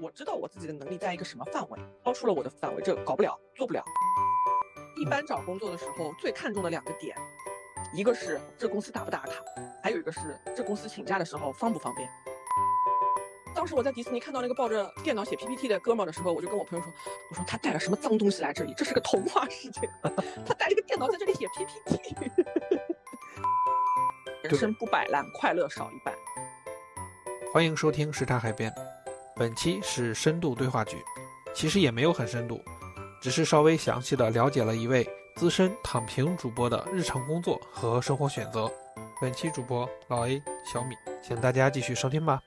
我知道我自己的能力在一个什么范围，超出了我的范围，这搞不了，做不了。一般找工作的时候，最看重的两个点，一个是这公司打不打卡，还有一个是这公司请假的时候方不方便。当时我在迪士尼看到那个抱着电脑写 PPT 的哥们儿的时候，我就跟我朋友说：“我说他带了什么脏东西来这里？这是个童话世界，他带了个电脑在这里写 PPT。”人生不摆烂，快乐少一半。欢迎收听时差海边，本期是深度对话局，其实也没有很深度，只是稍微详细的了解了一位资深躺平主播的日常工作和生活选择。本期主播老 A 小米，请大家继续收听吧。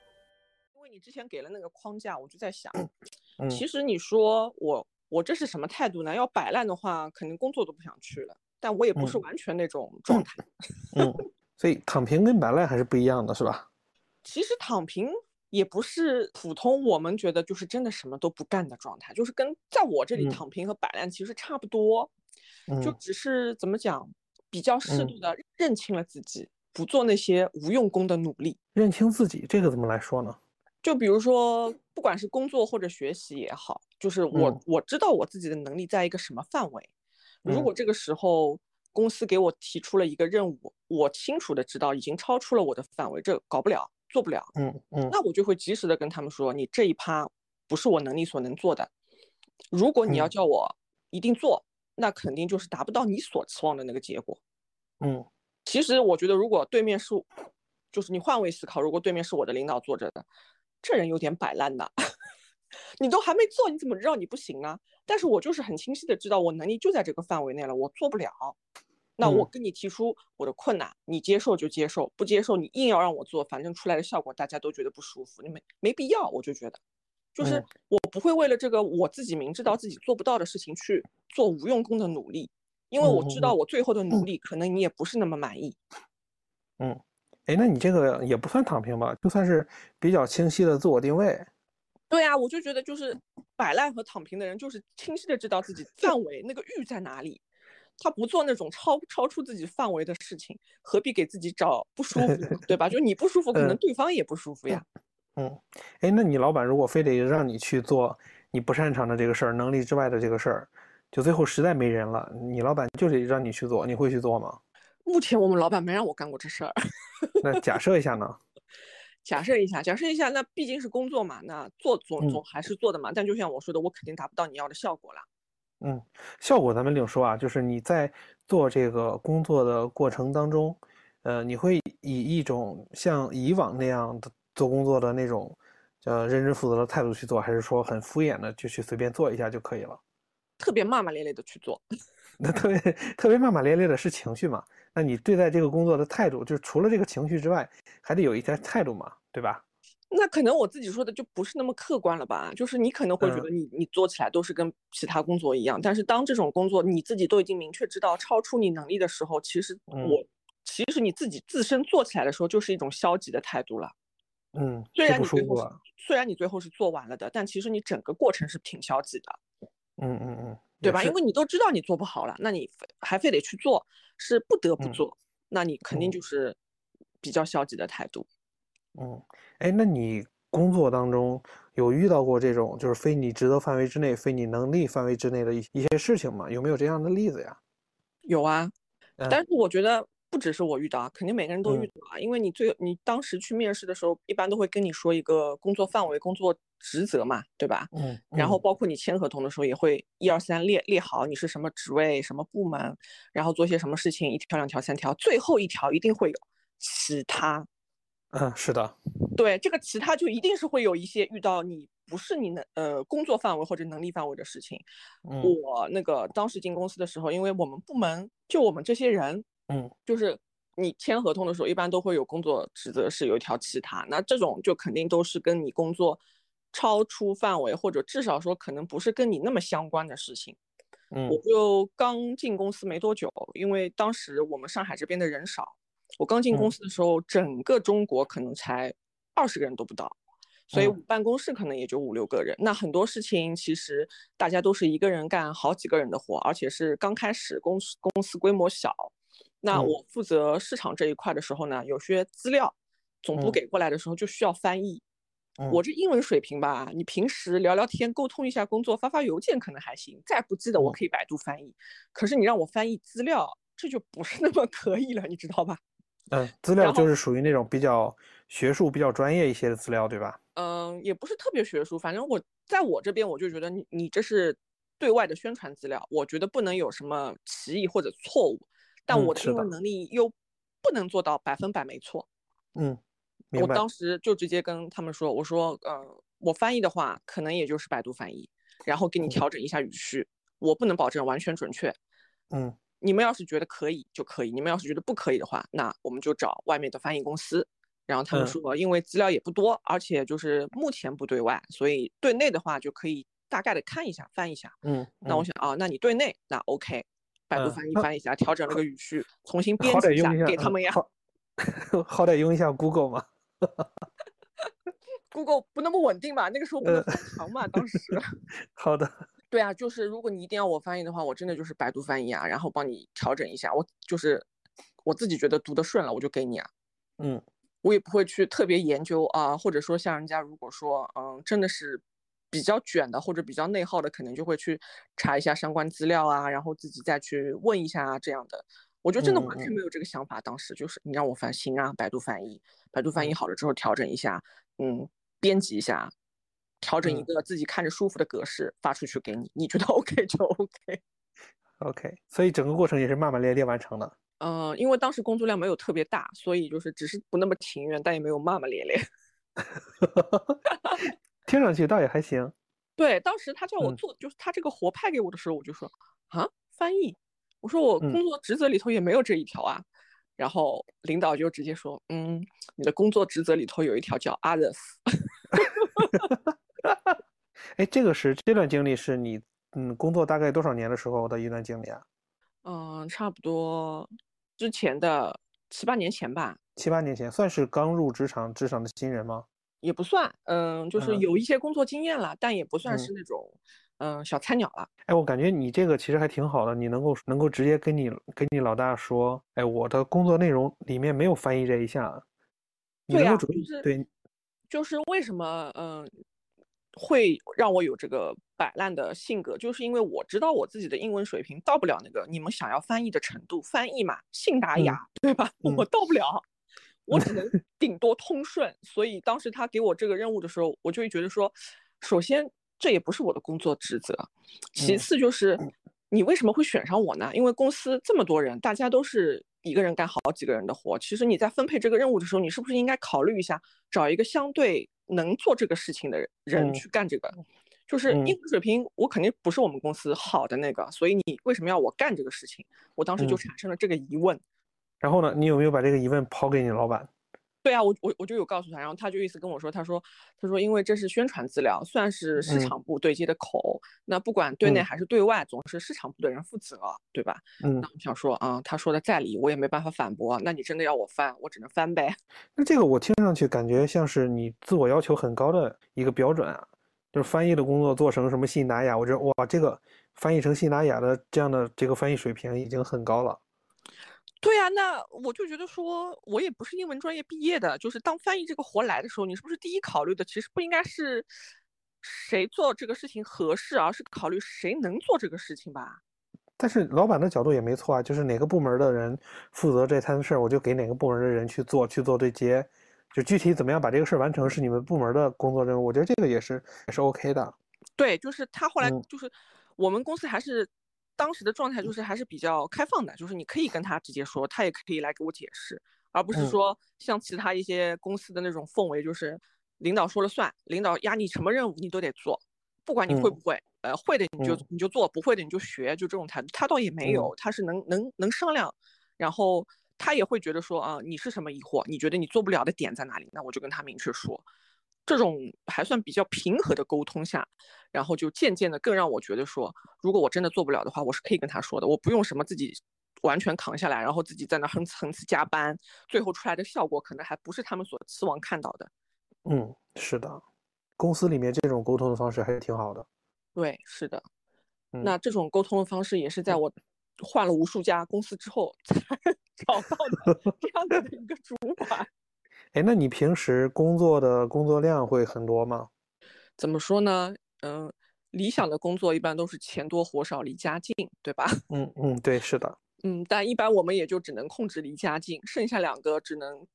因为你之前给了那个框架，我就在想，嗯其实你说我我这是什么态度呢？要摆烂的话，肯定工作都不想去了。但我也不是嗯完全那种状态。嗯，所以躺平跟摆烂还是不一样的，是吧？其实躺平也不是普通我们觉得就是真的什么都不干的状态，就是跟在我这里嗯躺平和摆烂其实差不多，就嗯只是怎么讲，比较适嗯度的认清了自己，不做那些无用功的努力。认清自己这个怎么来说呢？就比如说，不管是工作或者学习也好，就是我、嗯我知道我自己的能力在一个什么范围。如嗯果这个时候公司给我提出了一个任务，我清楚的知道已经超出了我的范围，这搞不了，做不了，嗯嗯那我就会及时的跟他们说，你这一趴不是我能力所能做的。如果你要嗯叫我一定做，那肯定就是达不到你所期望的那个结果。嗯其实我觉得，如果对面是，就是你换位思考，如果对面是我的领导坐着的，这人有点摆烂的，你都还没做，你怎么知道你不行呢？但是我就是很清晰的知道我能力就在这个范围内了，我做不了。那我嗯跟你提出我的困难，你接受就接受，不接受你硬要让我做，反正出来的效果大家都觉得不舒服，你没没必要，我就觉得，就是嗯我不会为了这个我自己明知道自己做不到的事情去做无用功的努力，因为我知道我最后的努力可能你也不是那么满意。嗯，哎，那你这个也不算躺平吧？就算是比较清晰的自我定位。对啊、我就觉得就是摆烂和躺平的人，就是清晰的知道自己 范围那个域在哪里，他不做那种超超出自己范围的事情，何必给自己找不舒服，对吧？就你不舒服，可能嗯对方也不舒服呀。嗯，哎，那你老板如果非得让你去做你不擅长的这个事儿，能力之外的这个事儿，就最后实在没人了，你老板就得让你去做，你会去做吗？目前我们老板没让我干过这事儿。那假设一下呢？假设一下，假设一下，那毕竟是工作嘛，那做总嗯总还是做的嘛。但就像我说的，我肯定达不到你要的效果啦。嗯，效果咱们另说啊，就是你在做这个工作的过程当中，呃，你会以一种像以往那样的做工作的那种，呃，认真负责的态度去做，还是说很敷衍的就去随便做一下就可以了？特别骂骂咧咧的去做，那特别特别骂骂咧咧的是情绪嘛？那你对待这个工作的态度，就是除了这个情绪之外，还得有一点态度嘛，对吧？那可能我自己说的就不是那么客观了吧？就是你可能会觉嗯得你你做起来都是跟其他工作一样，但是当这种工作你自己都已经明确知道超出你能力的时候，其实嗯我其实你自己自身做起来的时候就是一种消极的态度了。嗯，虽然你最后。虽然你最后是做完了的，但其实你整个过程是挺消极的。嗯嗯嗯，对吧？因为你都知道你做不好了，那你还非得去做，是不得不嗯做，那你肯定嗯就是比较消极的态度。嗯，哎，那你工作当中有遇到过这种就是非你职责范围之内、非你能力范围之内的一一些事情吗？有没有这样的例子呀？有啊，嗯但是我觉得不只是我遇到啊，肯定每个人都遇嗯到啊，因为你最你当时去面试的时候，一般都会跟你说一个工作范围、工作职责嘛，对吧？嗯，然后嗯包括你签合同的时候，也会一二三列列好你是什么职位、什么部门，然后做些什么事情，一条、两条、三条，最后一条一定会有其他。嗯，是的，对，这个其他就一定是会有一些遇到你不是你能呃工作范围或者能力范围的事情。嗯我那个当时进公司的时候，因为我们部门就我们这些人，嗯就是你签合同的时候，一般都会有工作职责是有一条其他，那这种就肯定都是跟你工作超出范围，或者至少说可能不是跟你那么相关的事情。嗯我就刚进公司没多久，因为当时我们上海这边的人少，我刚进公嗯司的时候，整个中国可能才二十个人都不到，所以办公室可能也就五六个人。那很多事情其实大家都是一个人干好几个人的活，而且是刚开始公司公司规模小。那嗯我负责市场这一块的时候呢，有些资料总部嗯给过来的时候就需要翻译，我这英文水平吧，你平时聊聊天、沟通一下工作、发发邮件可能还行，再不济的我可以百度翻译。可是你让我翻译资料，这就不是那么可以了，你知道吧？嗯，资料就是属于那种比较学术、比较专业一些的资料，对吧？嗯，也不是特别学术，反正我在我这边我就觉得你你这是对外的宣传资料，我觉得不能有什么歧义或者错误，但我的英文能力又不能做到百分百没错。嗯。我当时就直接跟他们说：“我说，呃，我翻译的话，可能也就是百度翻译，然后给你调整一下语序，我不能保证完全准确。嗯，你们要是觉得可以就可以，你们要是觉得不可以的话，那我们就找外面的翻译公司。然后他们说，因为资料也不多，而且就是目前不对外，所以对内的话就可以大概的看一下，翻一下。嗯，那我想啊，那你对内那 OK，百度翻译翻一下，调整了个语序，重新编辑一下给他们呀。好歹用一下 Google 嘛。” Google 不那么稳定吧？那个时候不能翻墙嘛？当时。好的。对啊，就是如果你一定要我翻译的话，我真的就是百度翻译啊，然后帮你调整一下。我就是我自己觉得读得顺了，我就给你啊。嗯。我也不会去特别研究啊，或者说像人家如果说嗯真的是比较卷的或者比较内耗的，可能就会去查一下相关资料啊，然后自己再去问一下啊这样的。我就真的完全没有这个想法，当时就是你让我翻行啊，百度翻译，百度翻译好了之后调整一下，嗯，编辑一下，调整一个自己看着舒服的格式发出去给你，你觉得 OK 就 OK，OK，所以整个过程也是骂骂咧咧完成的。嗯，因为当时工作量没有特别大，所以就是只是不那么情愿，但也没有骂骂咧咧。听上去倒也还行。对，当时他叫我做，就是他这个活派给我的时候，我就说啊，翻译。我说我工作职责里头也没有这一条啊，然后领导就直接说，嗯，你的工作职责里头有一条叫 others。哎，这个是这段经历是你嗯工作大概多少年的时候的一段经历啊？嗯，差不多之前的七八年前吧。七八年前算是刚入职场职场的新人吗？也不算，嗯，就是有一些工作经验了，但也不算是那种。嗯，小菜鸟了。哎，我感觉你这个其实还挺好的，你能够能够直接跟你跟你老大说，哎，我的工作内容里面没有翻译这一项。对呀，就是对，就是为什么嗯会让我有这个摆烂的性格，就是因为我知道我自己的英文水平到不了那个你们想要翻译的程度，翻译嘛，信达雅，对吧？我到不了，我只能 顶多通顺。所以当时他给我这个任务的时候，我就会觉得说，首先。这也不是我的工作职责。其次就是，你为什么会选上我呢？因为公司这么多人，大家都是一个人干好几个人的活。其实你在分配这个任务的时候，你是不是应该考虑一下，找一个相对能做这个事情的人去干这个？就是英语水平，我肯定不是我们公司好的那个，所以你为什么要我干这个事情？我当时就产生了这个疑问。然后呢，你有没有把这个疑问抛给你老板？对啊，我我我就有告诉他，然后他就意思跟我说，他说他说因为这是宣传资料，算是市场部对接的口，那不管对内还是对外，总是市场部的人负责，对吧？嗯，那我想说啊，他说的在理，我也没办法反驳。那你真的要我翻，我只能翻呗。那这个我听上去感觉像是你自我要求很高的一个标准啊，就是翻译的工作做成什么信达雅，我觉得哇，这个翻译成信达雅的这样的这个翻译水平已经很高了。对呀，那我就觉得说，我也不是英文专业毕业的，就是当翻译这个活来的时候，你是不是第一考虑的其实不应该是谁做这个事情合适，而是考虑谁能做这个事情吧？但是老板的角度也没错啊，就是哪个部门的人负责这摊事儿，我就给哪个部门的人去做，去做对接，就具体怎么样把这个事儿完成是你们部门的工作任务，我觉得这个也是也是 OK 的。对，就是他后来就是我们公司还是。当时的状态就是还是比较开放的，就是你可以跟他直接说，他也可以来给我解释，而不是说像其他一些公司的那种氛围，就是领导说了算，领导压你什么任务你都得做，不管你会不会，呃，会的你就你就做，不会的你就学，就这种态度。他倒也没有，他是能能能商量，然后他也会觉得说啊，你是什么疑惑？你觉得你做不了的点在哪里？那我就跟他明确说。这种还算比较平和的沟通下，然后就渐渐的更让我觉得说，如果我真的做不了的话，我是可以跟他说的，我不用什么自己完全扛下来，然后自己在那横次横次加班，最后出来的效果可能还不是他们所期望看到的。嗯，是的，公司里面这种沟通的方式还是挺好的。对，是的。那这种沟通的方式也是在我换了无数家公司之后才 找到的这样的一个主管。哎，那你平时工作的工作量会很多吗？怎么说呢？嗯，理想的工作一般都是钱多活少离家近，对吧？嗯嗯，对，是的。嗯，但一般我们也就只能控制离家近，剩下两个只能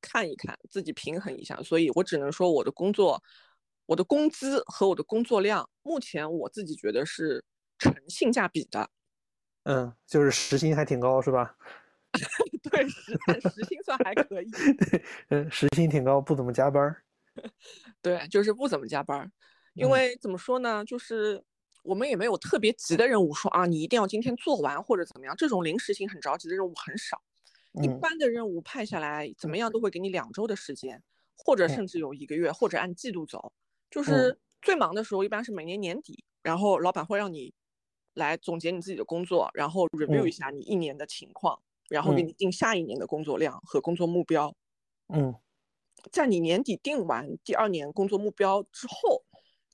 看一看，自己平衡一下。所以我只能说，我的工作、我的工资和我的工作量，目前我自己觉得是成性价比的。嗯，就是时薪还挺高，是吧？对，时时薪算还可以。对，嗯，时薪挺高，不怎么加班。对，就是不怎么加班，因为怎么说呢，就是我们也没有特别急的任务，说啊，你一定要今天做完或者怎么样，这种临时性很着急的任务很少。一般的任务派下来，怎么样都会给你两周的时间，或者甚至有一个月，或者按季度走。就是最忙的时候，一般是每年年底，然后老板会让你来总结你自己的工作，然后 review 一下你一年的情况，然后给你定下一年的工作量和工作目标。嗯。在你年底定完第二年工作目标之后，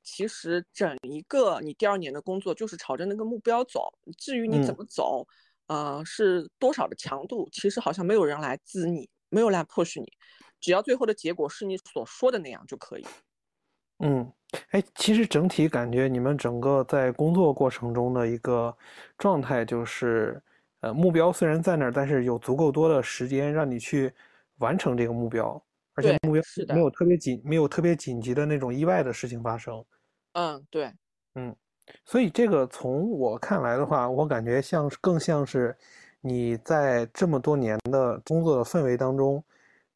其实整一个你第二年的工作就是朝着那个目标走。至于你怎么走，呃，是多少的强度，其实好像没有人来滋你，没有来迫使你，只要最后的结果是你所说的那样就可以。嗯，哎，其实整体感觉你们整个在工作过程中的一个状态就是，呃，目标虽然在那儿，但是有足够多的时间让你去完成这个目标。而且目标没有特别紧，没有特别紧急的那种意外的事情发生。嗯，对，嗯，所以这个从我看来的话，我感觉像更像是你在这么多年的工作的氛围当中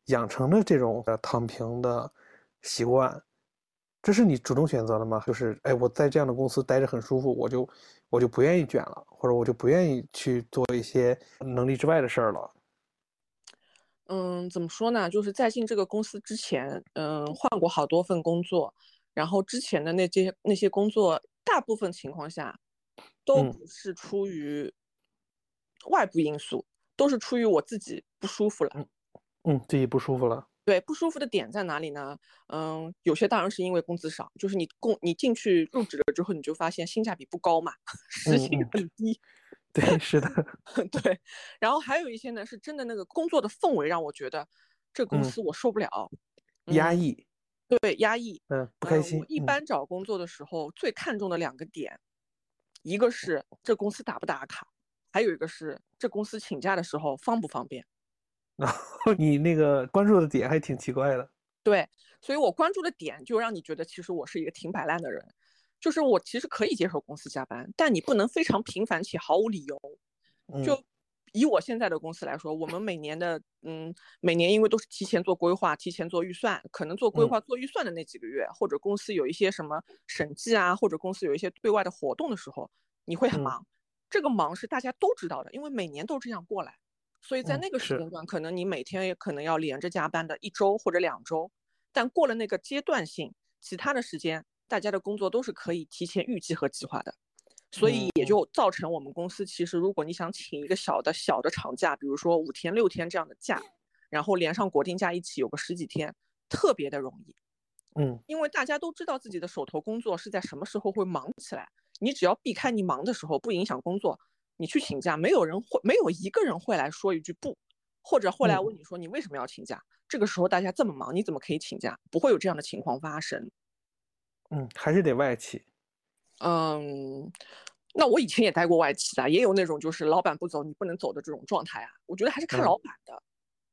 养成的这种躺平的习惯。这是你主动选择的吗？就是哎，我在这样的公司待着很舒服，我就我就不愿意卷了，或者我就不愿意去做一些能力之外的事儿了。嗯，怎么说呢？就是在进这个公司之前，嗯，换过好多份工作，然后之前的那些那些工作，大部分情况下都不是出于外部因素，都是出于我自己不舒服了。嗯，自己不舒服了。对，不舒服的点在哪里呢？嗯，有些当然是因为工资少，就是你工你进去入职了之后，你就发现性价比不高嘛，时薪很低。对，是的，对，然后还有一些呢，是真的那个工作的氛围让我觉得这公司我受不了，压抑，对，压抑，嗯，不开心。我一般找工作的时候最看重的两个点，一个是这公司打不打卡，还有一个是这公司请假的时候方不方便。然后你那个关注的点还挺奇怪的。对，所以我关注的点就让你觉得其实我是一个挺摆烂的人。就是我其实可以接受公司加班，但你不能非常频繁且毫无理由。就以我现在的公司来说，我们每年的嗯，每年因为都是提前做规划、提前做预算，可能做规划、做预算的那几个月，或者公司有一些什么审计啊，或者公司有一些对外的活动的时候，你会很忙。这个忙是大家都知道的，因为每年都这样过来，所以在那个时间段，可能你每天也可能要连着加班的一周或者两周。但过了那个阶段性，其他的时间。大家的工作都是可以提前预计和计划的，所以也就造成我们公司其实，如果你想请一个小的小的长假，比如说五天六天这样的假，然后连上国定假一起有个十几天，特别的容易。嗯，因为大家都知道自己的手头工作是在什么时候会忙起来，你只要避开你忙的时候，不影响工作，你去请假，没有人会没有一个人会来说一句不，或者会来问你说你为什么要请假？这个时候大家这么忙，你怎么可以请假？不会有这样的情况发生。嗯，还是得外企。嗯，那我以前也待过外企啊，也有那种就是老板不走你不能走的这种状态啊。我觉得还是看老板的。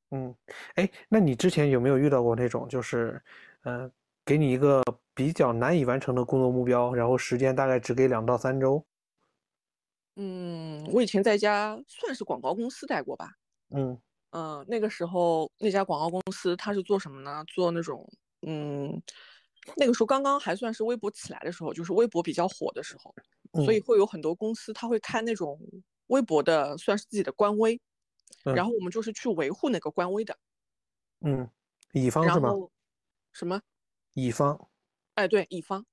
嗯，哎，那你之前有没有遇到过那种就是，嗯，给你一个比较难以完成的工作目标，然后时间大概只给两到三周？嗯，我以前在家算是广告公司待过吧。嗯嗯，那个时候那家广告公司它是做什么呢？做那种嗯。那个时候刚刚还算是微博起来的时候，就是微博比较火的时候，所以会有很多公司他会开那种微博的，算是自己的官微，然后我们就是去维护那个官微的。嗯，乙方是吗？什么？乙方？哎，对，乙方。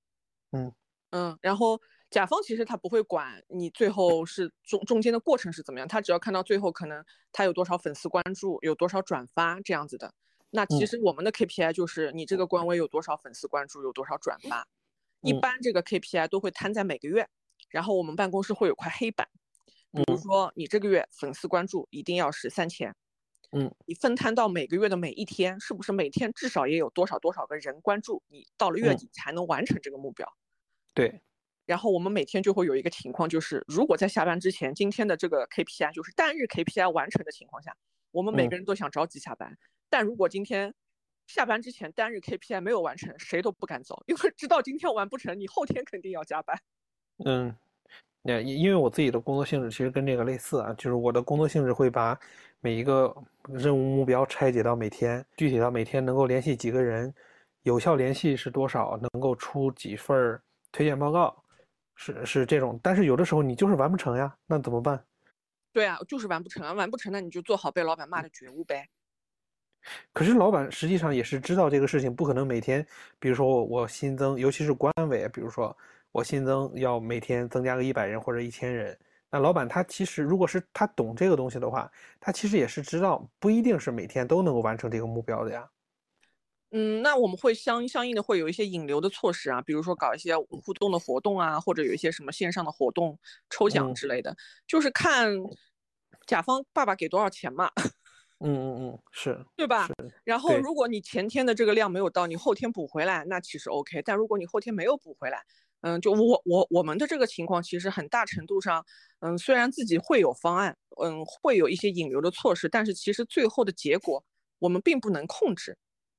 嗯嗯，然后甲方其实他不会管你最后是中中间的过程是怎么样，他只要看到最后可能他有多少粉丝关注，有多少转发这样子的。那其实我们的 KPI 就是你这个官微有多少粉丝关注，有多少转发。一般这个 KPI 都会摊在每个月，然后我们办公室会有块黑板，比如说你这个月粉丝关注一定要是三千，嗯，你分摊到每个月的每一天，是不是每天至少也有多少多少个人关注你？到了月底才能完成这个目标。对。然后我们每天就会有一个情况，就是如果在下班之前，今天的这个 KPI 就是单日 KPI 完成的情况下，我们每个人都想着急下班。但如果今天下班之前单日 KPI 没有完成，谁都不敢走，因为知道今天完不成，你后天肯定要加班。嗯，那因为我自己的工作性质其实跟这个类似啊，就是我的工作性质会把每一个任务目标拆解到每天，具体到每天能够联系几个人，有效联系是多少，能够出几份推荐报告。是是这种，但是有的时候你就是完不成呀，那怎么办？对啊，就是完不成啊，完不成那你就做好被老板骂的觉悟呗。可是老板实际上也是知道这个事情不可能每天，比如说我我新增，尤其是官委，比如说我新增要每天增加个一百人或者一千人，那老板他其实如果是他懂这个东西的话，他其实也是知道不一定是每天都能够完成这个目标的呀。嗯，那我们会相相应的会有一些引流的措施啊，比如说搞一些互动的活动啊，或者有一些什么线上的活动抽奖之类的，就是看甲方爸爸给多少钱嘛。嗯嗯嗯，是对吧？然后如果你前天的这个量没有到，你后天补回来，那其实 OK。但如果你后天没有补回来，嗯，就我我我们的这个情况，其实很大程度上，嗯，虽然自己会有方案，嗯，会有一些引流的措施，但是其实最后的结果我们并不能控制。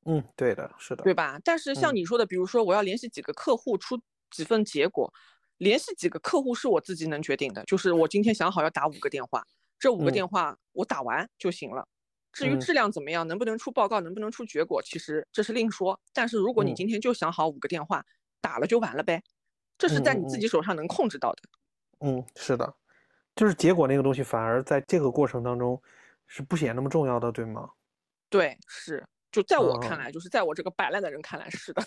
嗯，对的，是的，对吧？但是像你说的，比如说我要联系几个客户出几份结果，联系几个客户是我自己能决定的，就是我今天想好要打五个电话，这五个电话我打完就行了。至于质量怎么样，能不能出报告，能不能出结果，其实这是另说。但是如果你今天就想好五个电话打了就完了呗，这是在你自己手上能控制到的。嗯，是的，就是结果那个东西反而在这个过程当中是不显那么重要的，对吗？对，是。就在我看来，就是在我这个摆烂的人看来是的。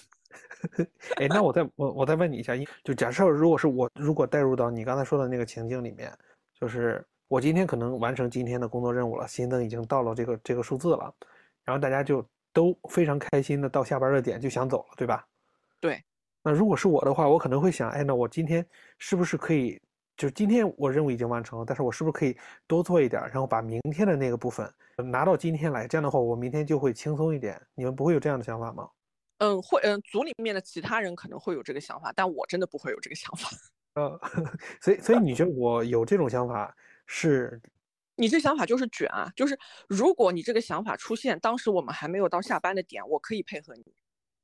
哎，那我再我我再问你一下，就假设如果是我如果带入到你刚才说的那个情境里面，就是我今天可能完成今天的工作任务了，新增已经到了这个这个数字了，然后大家就都非常开心的到下班的点就想走了，对吧？对。那如果是我的话，我可能会想，哎，那我今天是不是可以？就是今天我任务已经完成了，但是我是不是可以多做一点，然后把明天的那个部分拿到今天来？这样的话，我明天就会轻松一点。你们不会有这样的想法吗？嗯，会。嗯，组里面的其他人可能会有这个想法，但我真的不会有这个想法。呃 所以，所以你觉得我有这种想法是？你这想法就是卷啊！就是如果你这个想法出现，当时我们还没有到下班的点，我可以配合你。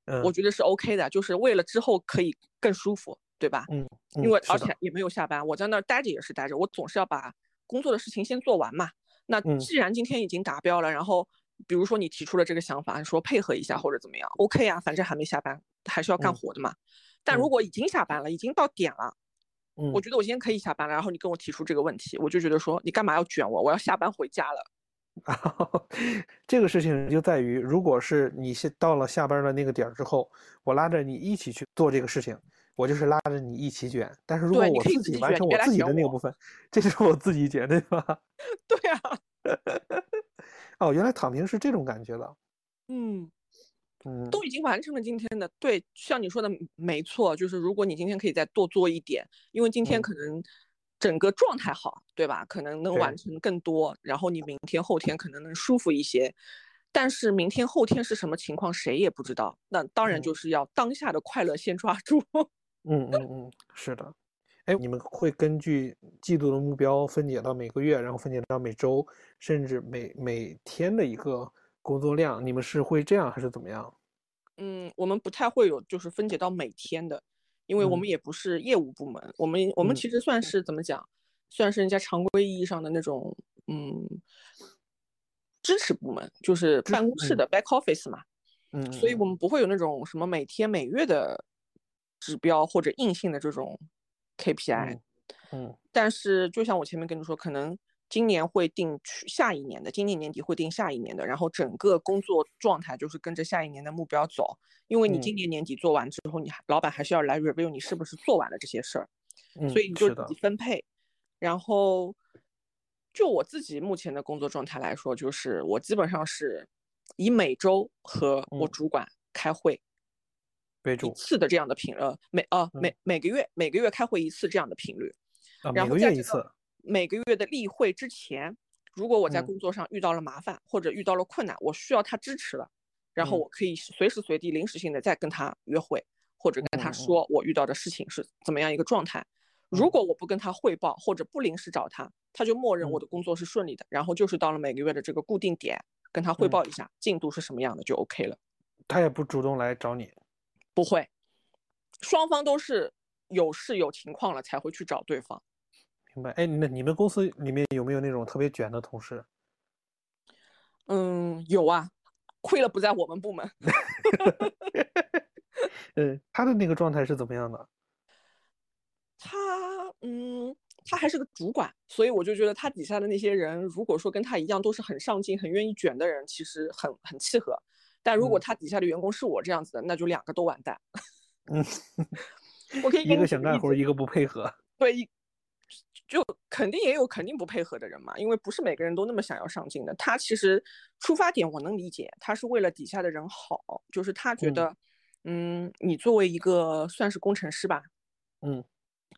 嗯，我觉得是 OK 的，就是为了之后可以更舒服。对吧？嗯，因为而且也没有下班，我在那儿待着也是待着，我总是要把工作的事情先做完嘛。那既然今天已经达标了，然后比如说你提出了这个想法，说配合一下或者怎么样，OK 啊，反正还没下班，还是要干活的嘛。但如果已经下班了，已经到点了，嗯，我觉得我今天可以下班了。然后你跟我提出这个问题，我就觉得说你干嘛要卷我？我要下班回家了。这个事情就在于，如果是你是到了下班的那个点儿之后，我拉着你一起去做这个事情。我就是拉着你一起卷，但是如果我自己完成我自己的那个部分，这就是我自己卷，对吧？对啊。哦，原来躺平是这种感觉的。嗯嗯，都已经完成了今天的，对，像你说的没错，就是如果你今天可以再多做一点，因为今天可能整个状态好，对吧？可能能完成更多，然后你明天后天可能能舒服一些。但是明天后天是什么情况，谁也不知道。那当然就是要当下的快乐先抓住。嗯嗯嗯，是的，哎，你们会根据季度的目标分解到每个月，然后分解到每周，甚至每每天的一个工作量，你们是会这样还是怎么样？嗯，我们不太会有就是分解到每天的，因为我们也不是业务部门，我们我们其实算是怎么讲，算是人家常规意义上的那种嗯支持部门，就是办公室的 back office 嘛。嗯，所以我们不会有那种什么每天每月的。指标或者硬性的这种 KPI，嗯，但是就像我前面跟你说，可能今年会定去下一年的，今年年底会定下一年的，然后整个工作状态就是跟着下一年的目标走。因为你今年年底做完之后，你老板还是要来 review 你是不是做完了这些事儿，所以你就自己分配。然后就我自己目前的工作状态来说，就是我基本上是以每周和我主管开会。一次的这样的频呃每呃每每个月每个月开会一次这样的频率，啊每个月一次，每个月的例会之前，如果我在嗯。工作上遇到了麻烦或者遇到了困难，我需要他支持了，然后嗯。我可以随时随地临时性的再跟他约会，或者跟他说我遇到的事情是怎么样一个状态。如嗯。果我不跟他汇报或者不临时找他，他就默认我嗯。的工作是顺利的，然后就是到了每个月的这个固定点跟他汇嗯。报一下进度是什么样的就 OK 了。他也不主动来找你。不会，双方都是有事有情况了才会去找对方。明白？哎，那你们公司里面有没有那种特别卷的同事？嗯，有啊，亏了不在我们部门。嗯，他的那个状态是怎么样的？他嗯，他还是个主管，所以我就觉得他底下的那些人，如果说跟他一样都是很上进、很愿意卷的人，其实很很契合。但如果嗯他底下的员工是我这样子的，那就两个都完蛋。嗯，我可以一个想干活，一个不配合。对，一就肯定也有肯定不配合的人嘛，因为不是每个人都那么想要上进的。他其实出发点我能理解，他是为了底下的人好，就是他觉嗯得，嗯，你作为一个算是工程师吧，嗯，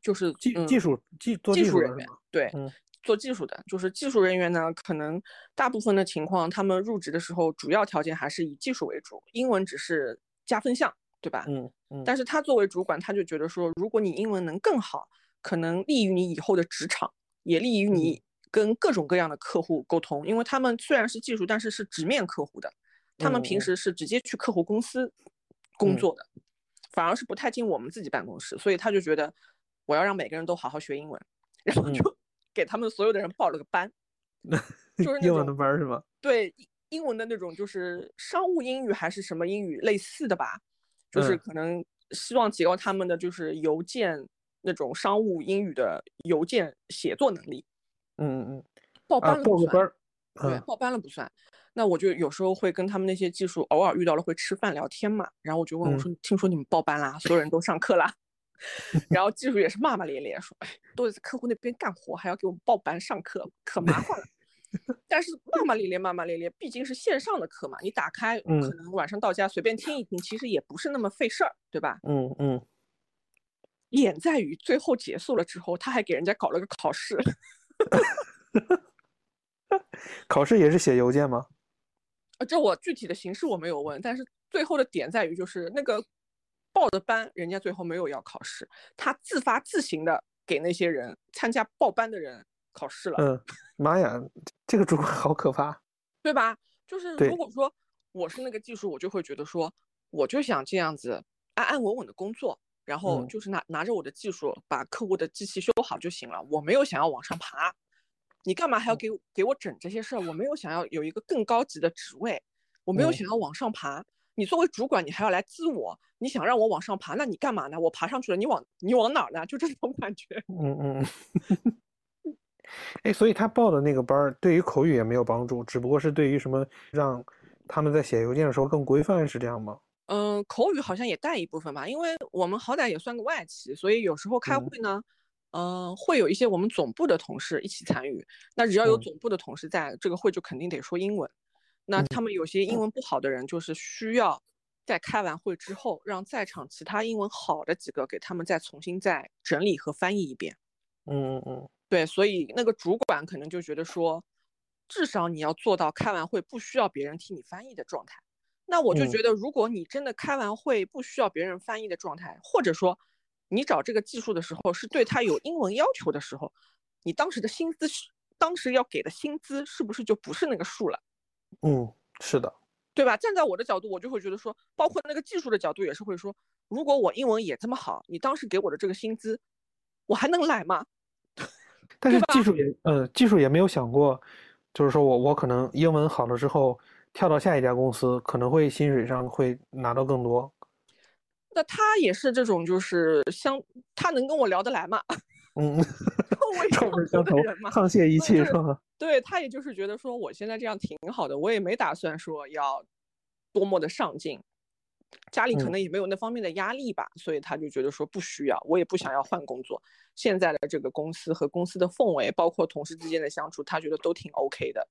就是技嗯技术技技术人员对，嗯做技术的，就是技术人员呢，可能大部分的情况，他们入职的时候，主要条件还是以技术为主，英文只是加分项，对吧？嗯嗯但是他作为主管，他就觉得说，如果你英文能更好，可能利于你以后的职场，也利于你跟各种各样的客户沟通。因为他们虽然是技术，但是是直面客户的，他们平时是直接去客户公司工嗯作的，反而是不太进我们自己办公室。所以他就觉得，我要让每个人都好好学英文，然后嗯就给他们所有的人报了个班，就是那英文的班儿是吗？对英英文的那种，就是商务英语还是什么英语类似的吧，就是嗯可能希望提高他们的就是邮件那种商务英语的邮件写作能力。嗯嗯嗯报啊，班了不算。对，嗯报班了不算。那我就有时候会跟他们那些技术偶尔遇到了会吃饭聊天嘛，然后我就问我嗯说：“听说你们报班啦，所有人都上课啦？”然后技术也是骂骂咧咧说：“哎，都在客户那边干活，还要给我们报班上课，可麻烦了。”但是骂骂咧咧，骂骂咧咧，毕竟是线上的课嘛，你打开可嗯能晚上到家随便听一听，其实也不是那么费事儿，对吧？嗯嗯，点在于最后结束了之后，他还给人家搞了个考试。考试也是写邮件吗？呃，这我具体的形式我没有问，但是最后的点在于，就是那个报的班，人家最后没有要考试，他自发自行的给那些人参加报班的人考试了，嗯，妈呀，这个主管好可怕。对吧？就是如果说我是那个技术，我就会觉得说，我就想这样子安安稳稳的工作，然后嗯就是拿拿着我的技术把客户的机器修好就行了，我没有想要往上爬。你干嘛还要嗯给我给我整这些事儿？我没有想要有一个更高级的职位，我没有嗯想要往上爬。你作为主管，你还要来滋我，你想让我往上爬，那你干嘛呢？我爬上去了，你往你往哪儿呢？就这种感觉。嗯嗯嗯。哎，所以他报的那个班儿对于口语也没有帮助，只不过是对于什么让他们在写邮件的时候更规范，是这样吗？嗯，口语好像也带一部分吧，因为我们好歹也算个外企，所以有时候开嗯会呢，嗯、会有一些我们总部的同事一起参与。那只要有嗯总部的同事在，这个会就肯定得说英文。那他们有些英文不好的人，就是需要在开完会之后，让在场其他英文好的几个给他们再重新再整理和翻译一遍。嗯嗯嗯对，所以那个主管可能就觉得说，至少你要做到开完会不需要别人替你翻译的状态。那我就嗯觉得，如果你真的开完会不需要别人翻译的状态，或者说你找这个技术的时候是对他有英文要求的时候，你当时的薪资是当时要给的薪资是不是就不是那个数了？嗯，是的。对吧？站在我的角度，我就会觉得说，包括那个技术的角度也是会说，如果我英文也这么好，你当时给我的这个薪资，我还能来吗？但是对技术也，呃，技术也没有想过，就是说我我可能英文好了之后，跳到下一家公司，可能会薪水上会拿到更多。那他也是这种，就是相他能跟我聊得来吗，嗯，臭臭味相投沆瀣一气对是吧？对他也就是觉得说我现在这样挺好的，我也没打算说要多么的上进，家里可嗯能也没有那方面的压力吧，所以他就觉得说不需要，我也不想要换工作。现在的这个公司和公司的氛围，包括同事之间的相处，他觉得都挺 OK 的。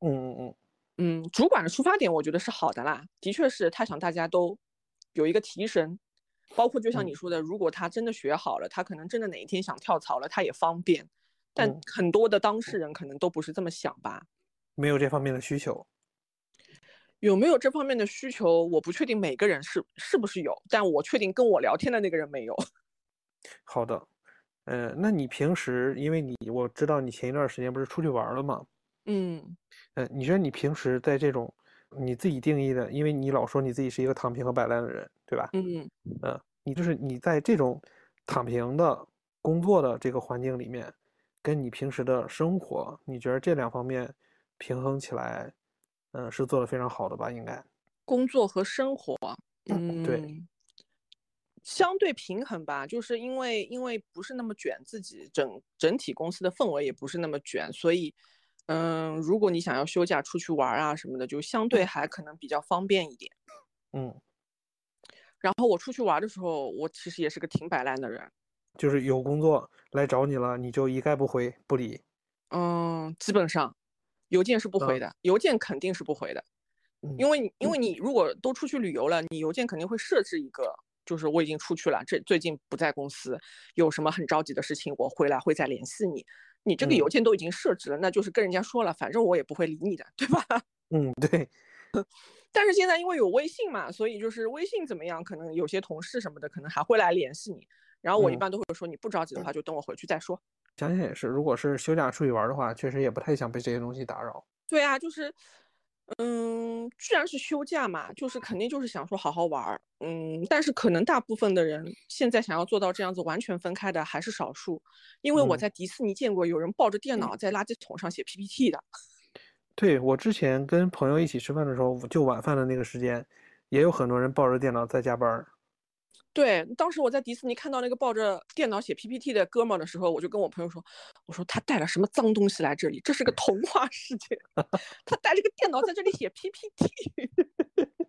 嗯嗯嗯嗯，主管的出发点我觉得是好的啦，的确是他想大家都有一个提升，包括就像嗯你说的，如果他真的学好了，他可能真的哪一天想跳槽了，他也方便。但嗯很多的当事人可能都不是这么想吧。没有这方面的需求。有没有这方面的需求，我不确定每个人是是不是有，但我确定跟我聊天的那个人没有。好的，呃，那你平时因为你我知道你前一段时间不是出去玩了吗？嗯呃，你觉得你平时在这种你自己定义的，因为你老说你自己是一个躺平和摆烂的人，对吧？嗯，呃，你就是你在这种躺平的工作的这个环境里面，跟你平时的生活，你觉得这两方面平衡起来，嗯、是做的非常好的吧？应该。工作和生活，嗯对嗯，相对平衡吧，就是因为因为不是那么卷，自己整整体公司的氛围也不是那么卷，所以，嗯，如果你想要休假出去玩儿啊什么的，就相对还可能比较方便一点。嗯，然后我出去玩儿的时候，我其实也是个挺摆烂的人，就是有工作来找你了，你就一概不回不理。嗯，基本上邮件是不回嗯的，邮件肯定是不回的，嗯因为你因为你如果都出去旅游了，你邮件肯定会设置一个，就是我已经出去了，这最近不在公司，有什么很着急的事情，我回来会再联系你。你这个嗯邮件都已经设置了，那就是跟人家说了，反正我也不会理你的，对吧？嗯，对，但是现在因为有微信嘛，所以就是微信怎么样，可能有些同事什么的可能还会来联系你。然后我一嗯般都会说，你不着急的话，就等我回去再说。想想也是，如果是休假出去玩的话，确实也不太想被这些东西打扰。对啊，就是，嗯，既然是休假嘛，就是肯定就是想说好好玩儿，嗯，但是可能大部分的人现在想要做到这样子完全分开的还是少数，因为我嗯在迪士尼见过有人抱着电脑在垃圾桶上写 PPT 的，对，我之前跟朋友一起吃饭的时候，就晚饭的那个时间，也有很多人抱着电脑在加班儿。对，当时我在迪士尼看到那个抱着电脑写 PPT 的哥们儿的时候，我就跟我朋友说，我说他带了什么脏东西来这里？这是个童话世界，他带了个电脑在这里写 PPT。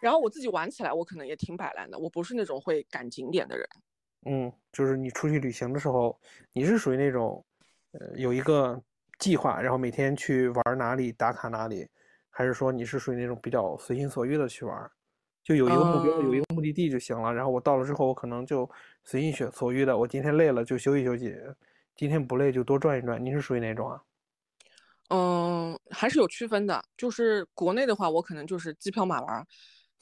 然后我自己玩起来，我可能也挺摆烂的，我不是那种会赶景点的人。嗯，就是你出去旅行的时候，你是属于那种，呃，有一个计划，然后每天去玩哪里打卡哪里，还是说你是属于那种比较随心所欲的去玩，就有一个目标，有一个目的地就行了。然后我到了之后，我可能就随心所所欲的，我今天累了就休息休息，今天不累就多转一转。你是属于哪种啊？嗯，还是有区分的。就是国内的话，我可能就是机票买完，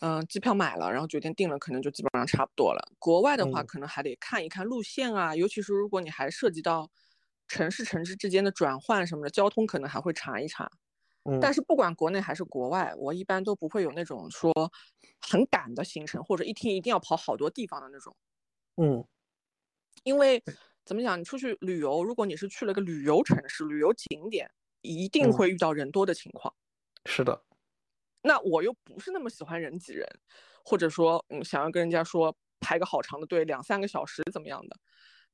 嗯，机票买了，然后酒店定了，可能就基本上差不多了。国外的话，嗯可能还得看一看路线啊，尤其是如果你还涉及到城市城市之间的转换什么的，交通可能还会查一查。嗯，但是不管国内还是国外，我一般都不会有那种说很赶的行程，或者一天一定要跑好多地方的那种。嗯因为怎么讲，你出去旅游，如果你是去了个旅游城市、旅游景点，一定嗯会遇到人多的情况。是的，那我又不是那么喜欢人挤人，或者说，嗯，想要跟人家说排个好长的队，两三个小时怎么样的。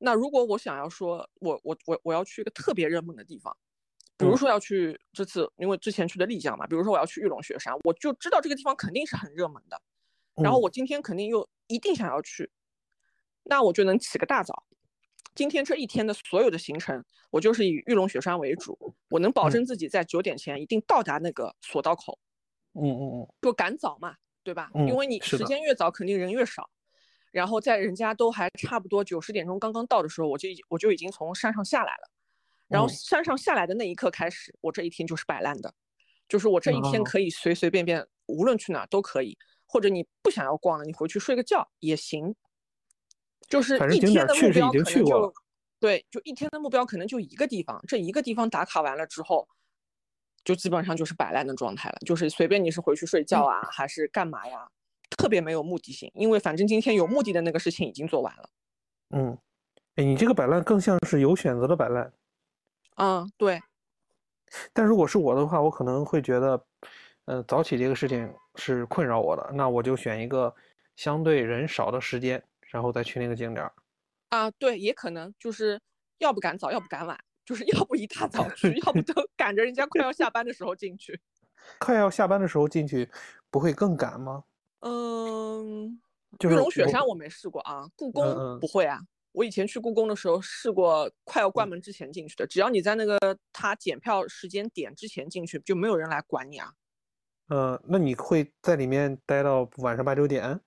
那如果我想要说，我我我我要去一个特别热门的地方，比如嗯说要去这次，因为之前去的丽江嘛，比如说我要去玉龙雪山，我就知道这个地方肯定是很热门的，然后嗯我今天肯定又一定想要去，那我就能起个大早。今天这一天的所有的行程，我就是以玉龙雪山为主，我能保嗯证自己在九点前一定到达那个索道口，嗯嗯嗯就赶早嘛，对吧？嗯因为你时间越早，肯定人越少。然后在人家都还差不多九十点钟刚刚到的时候，我就已我就已经从山上下来了。然后嗯山上下来的那一刻开始，我这一天就是摆烂的，就是我这一天哦。可以随随便便，无论去哪儿都可以，或者你不想要逛了，你回去睡个觉也行。就是一天的目标可能就对，就一天的目标可能就一个地方，这一个地方打卡完了之后，就基本上就是摆烂的状态了，就是随便你是回去睡觉啊，还是干嘛呀，特别没有目的性，因为反正今天有目的的那个事情已经做完了。嗯，哎，你这个摆烂更像是有选择的摆烂。嗯，对，但如果是我的话，我可能会觉得，呃，早起这个事情是困扰我的，那我就选一个相对人少的时间，然后再去那个景点儿。啊，对，也可能就是要不赶早，要不赶晚，就是要不一大早去，要不都赶着人家快要下班的时候进去。快要下班的时候进去，不会更赶吗？嗯，玉龙雪山我没试过啊，故宫嗯不会啊。我以前去故宫的时候试过，快要关门之前进去的，只要你在那个他检票时间点之前进去，就没有人来管你啊。呃，那你会在里面待到晚上八九点？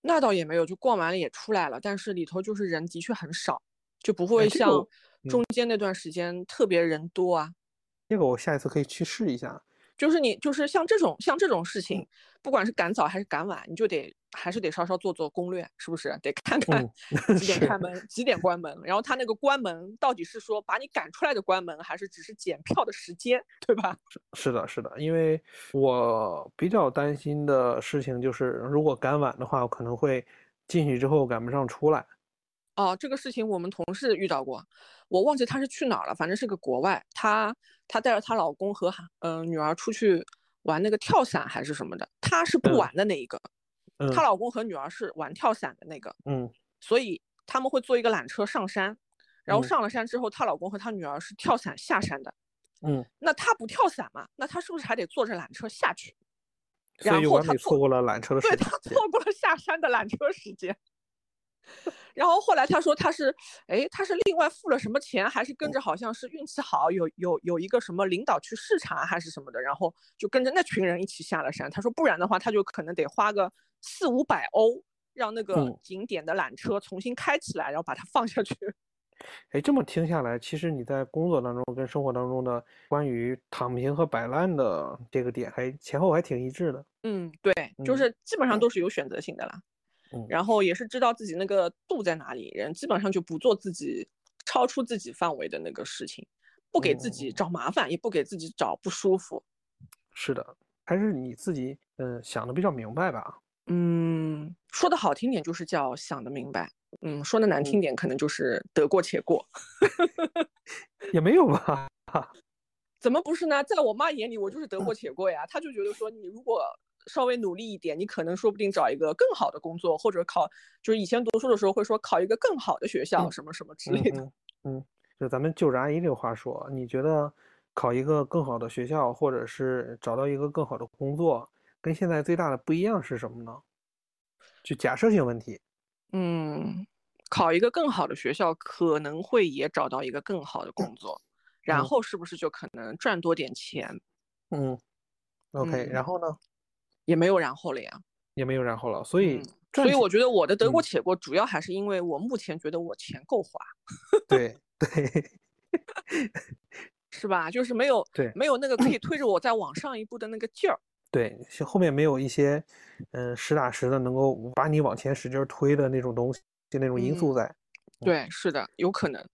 那倒也没有，就逛完了也出来了，但是里头就是人的确很少，就不会像中间那段时间特别人多啊。这个我下一次可以去试一下。就是你，就是像这种像这种事情，不管是赶早还是赶晚，你就得还是得稍稍做做攻略，是不是？得看看 几点开门，几点关门，然后他那个关门到底是说把你赶出来的关门，还是只是检票的时间，对吧？是的，是的，因为我比较担心的事情就是，如果赶晚的话，我可能会进去之后赶不上出来。哦，这个事情我们同事遇到过，我忘记他是去哪儿了，反正是个国外。她她带着她老公和嗯女儿出去玩那个跳伞还是什么的，她是不玩的那一个，她老公和女儿是玩跳伞的那个。嗯，所以他们会坐一个缆车上山，然后上了山之后，她老公和她女儿是跳伞下山的。嗯，那她不跳伞嘛？那她是不是还得坐着缆车下去？然后她错过了缆车的时间。对，她错过了下山的缆车时间。然后后来他说他是，哎，他是另外付了什么钱，还是跟着好像是运气好，有有有一个什么领导去视察还是什么的，然后就跟着那群人一起下了山。他说不然的话，他就可能得花个四五百欧，让那个景点的缆车重新开起来，然后把它放下去。哎，这么听下来，其实你在工作当中跟生活当中的关于躺平和摆烂的这个点，还前后还挺一致的。嗯，对，就是基本上都是有选择性的啦。然后也是知道自己那个度在哪里，人基本上就不做自己超出自己范围的那个事情，不给自己找麻烦，也不给自己找不舒服。是的，还是你自己嗯想的比较明白吧？嗯，说的好听点就是叫想的明白，嗯，说的难听点可能就是得过且过。也没有吧？怎么不是呢？在我妈眼里，我就是得过且过呀。她就觉得说你如果。稍微努力一点，你可能说不定找一个更好的工作，或者考，就是以前读书的时候会说考一个更好的学校，什么什么之类的。嗯，就咱们就着阿姨这个话说，你觉得考一个更好的学校，或者是找到一个更好的工作，跟现在最大的不一样是什么呢？就假设性问题。嗯，考一个更好的学校，可能会也找到一个更好的工作，然后是不是就可能赚多点钱？嗯，OK，然后呢？也没有然后了呀，也没有然后了，所以所以我觉得我的得过且过，主要还是因为我目前觉得我钱够花，对对，是吧？就是没有对没有那个可以推着我再往上一步的那个劲儿，对，后面没有一些嗯实打实的能够把你往前使劲推的那种东西，就那种因素在，对，是的，有可能。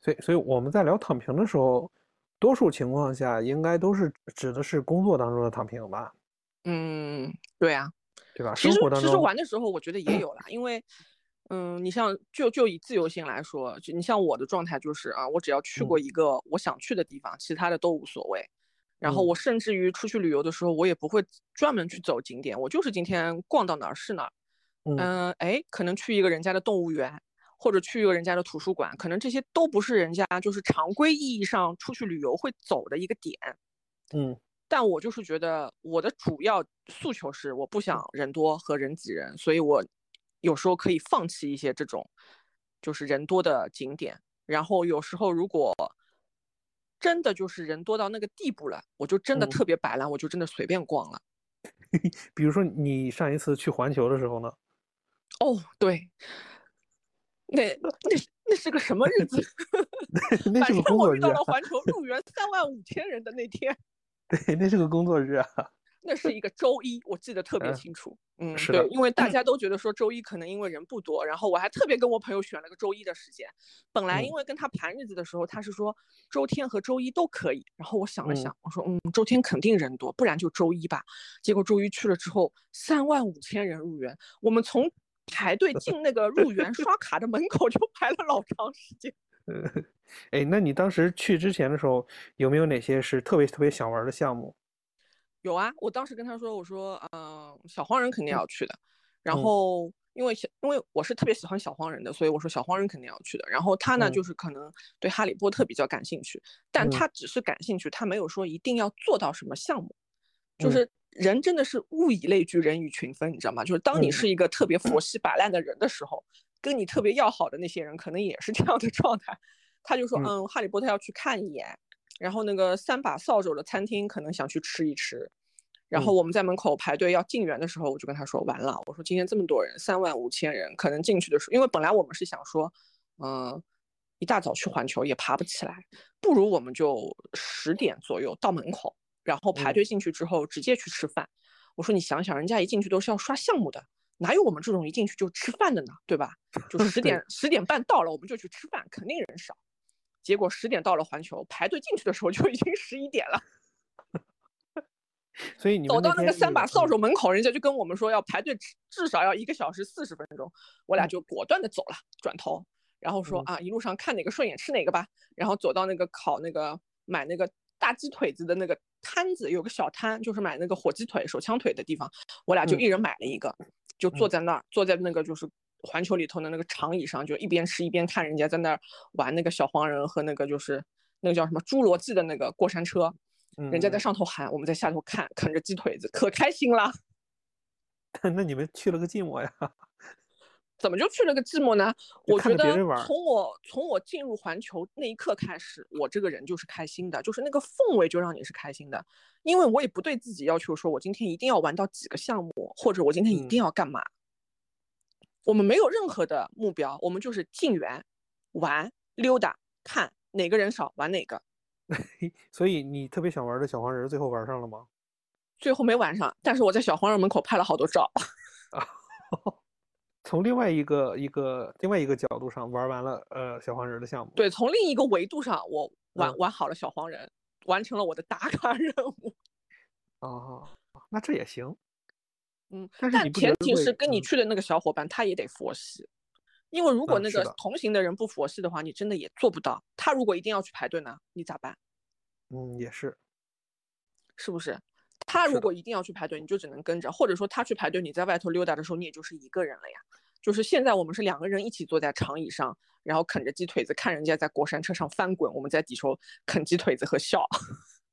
所以所以我们在聊躺平的时候，多数情况下应该都是指的是工作当中的躺平吧。嗯，对啊，对吧？其实其实玩的时候，我觉得也有啦，因为，嗯，你像就就以自由行来说，就你像我的状态就是啊，我只要去过一个我想去的地方，其他的都无所谓。然后我甚至于出去旅游的时候，我也不会专门去走景点，我就是今天逛到哪儿是哪儿。嗯，哎，可能去一个人家的动物园，或者去一个人家的图书馆，可能这些都不是人家就是常规意义上出去旅游会走的一个点。嗯。但我就是觉得我的主要诉求是我不想人多和人挤人，所以我有时候可以放弃一些这种就是人多的景点。然后有时候如果真的就是人多到那个地步了，我就真的特别摆烂，我就真的随便逛了。比如说你上一次去环球的时候呢？哦，对，那那那是个什么日子？那 是个工作日。我遇到了环球入园三万五千人的那天。对，那是个工作日啊。那是一个周一，我记得特别清楚。嗯，是的，因为大家都觉得说周一可能因为人不多，然后我还特别跟我朋友选了个周一的时间。本来因为跟他盘日子的时候，他是说周天和周一都可以。然后我想了想，我说嗯，周天肯定人多，不然就周一吧。结果周一去了之后，三万五千人入园，我们从排队进那个入园刷卡的门口就排了老长时间。哎，那你当时去之前的时候，有没有哪些是特别特别想玩的项目？有啊，我当时跟他说，我说，嗯，小黄人肯定要去的。然后，因为小，因为我是特别喜欢小黄人的，所以我说小黄人肯定要去的。然后他呢，就是可能对哈利波特比较感兴趣，但他只是感兴趣，他没有说一定要做到什么项目。就是人真的是物以类聚，人以群分，你知道吗？就是当你是一个特别佛系摆烂的人的时候。跟你特别要好的那些人，可能也是这样的状态。他就说：“嗯，哈利波特要去看一眼，然后那个三把扫帚的餐厅可能想去吃一吃。”然后我们在门口排队要进园的时候，我就跟他说：“完了，我说今天这么多人，三万五千人，可能进去的时候，因为本来我们是想说，嗯，一大早去环球也爬不起来，不如我们就十点左右到门口，然后排队进去之后直接去吃饭。我说你想想，人家一进去都是要刷项目的，哪有我们这种一进去就吃饭的呢？对吧？就十点十点半到了，我们就去吃饭，肯定人少。结果十点到了环球，排队进去的时候就已经十一点了。所以你走到那个三把扫帚，帚门口，人家就跟我们说要排队至至少要一个小时四十分钟，我俩就果断的走了，转头，然后说啊，一路上看哪个顺眼吃哪个吧。然后走到那个烤那个买那个大鸡腿子的那个摊子，有个小摊，就是买那个火鸡腿、手枪腿的地方，我俩就一人买了一个，就坐在那儿，坐在那个就是环球里头的那个长椅上，就一边吃一边看人家在那儿玩那个小黄人和那个就是那个叫什么侏罗纪的那个过山车。人家在上头喊，我们在下头看，啃着鸡腿子，可开心了。那你们去了个寂寞呀？怎么就去了个寂寞呢？我觉得从我从我进入环球那一刻开始，我这个人就是开心的，就是那个氛围就让你是开心的。因为我也不对自己要求说，我今天一定要玩到几个项目，或者我今天一定要干嘛。我们没有任何的目标，我们就是进园、玩、溜达、看哪个人少玩哪个。所以你特别想玩的小黄人，最后玩上了吗？最后没玩上，但是我在小黄人门口拍了好多照。啊，从另外一个一个另外一个角度上玩完了呃小黄人的项目。对，从另一个维度上，我玩、嗯玩好了小黄人，完成了我的打卡 任务。哦，那这也行。嗯，但但前提是跟你嗯去的那个小伙伴他也得佛系，因为如果那个同行的人不佛系的话，你真的也做不到。他如果一定要去排队呢，你咋办？嗯，也是。是不是？他如果一定要去排队，你就只能跟着，或者说他去排队，你在外头溜达的时候，你也就是一个人了呀。就是现在我们是两个人一起坐在长椅上，然后啃着鸡腿子，看人家在过山车上翻滚，我们在底头啃鸡腿子和笑。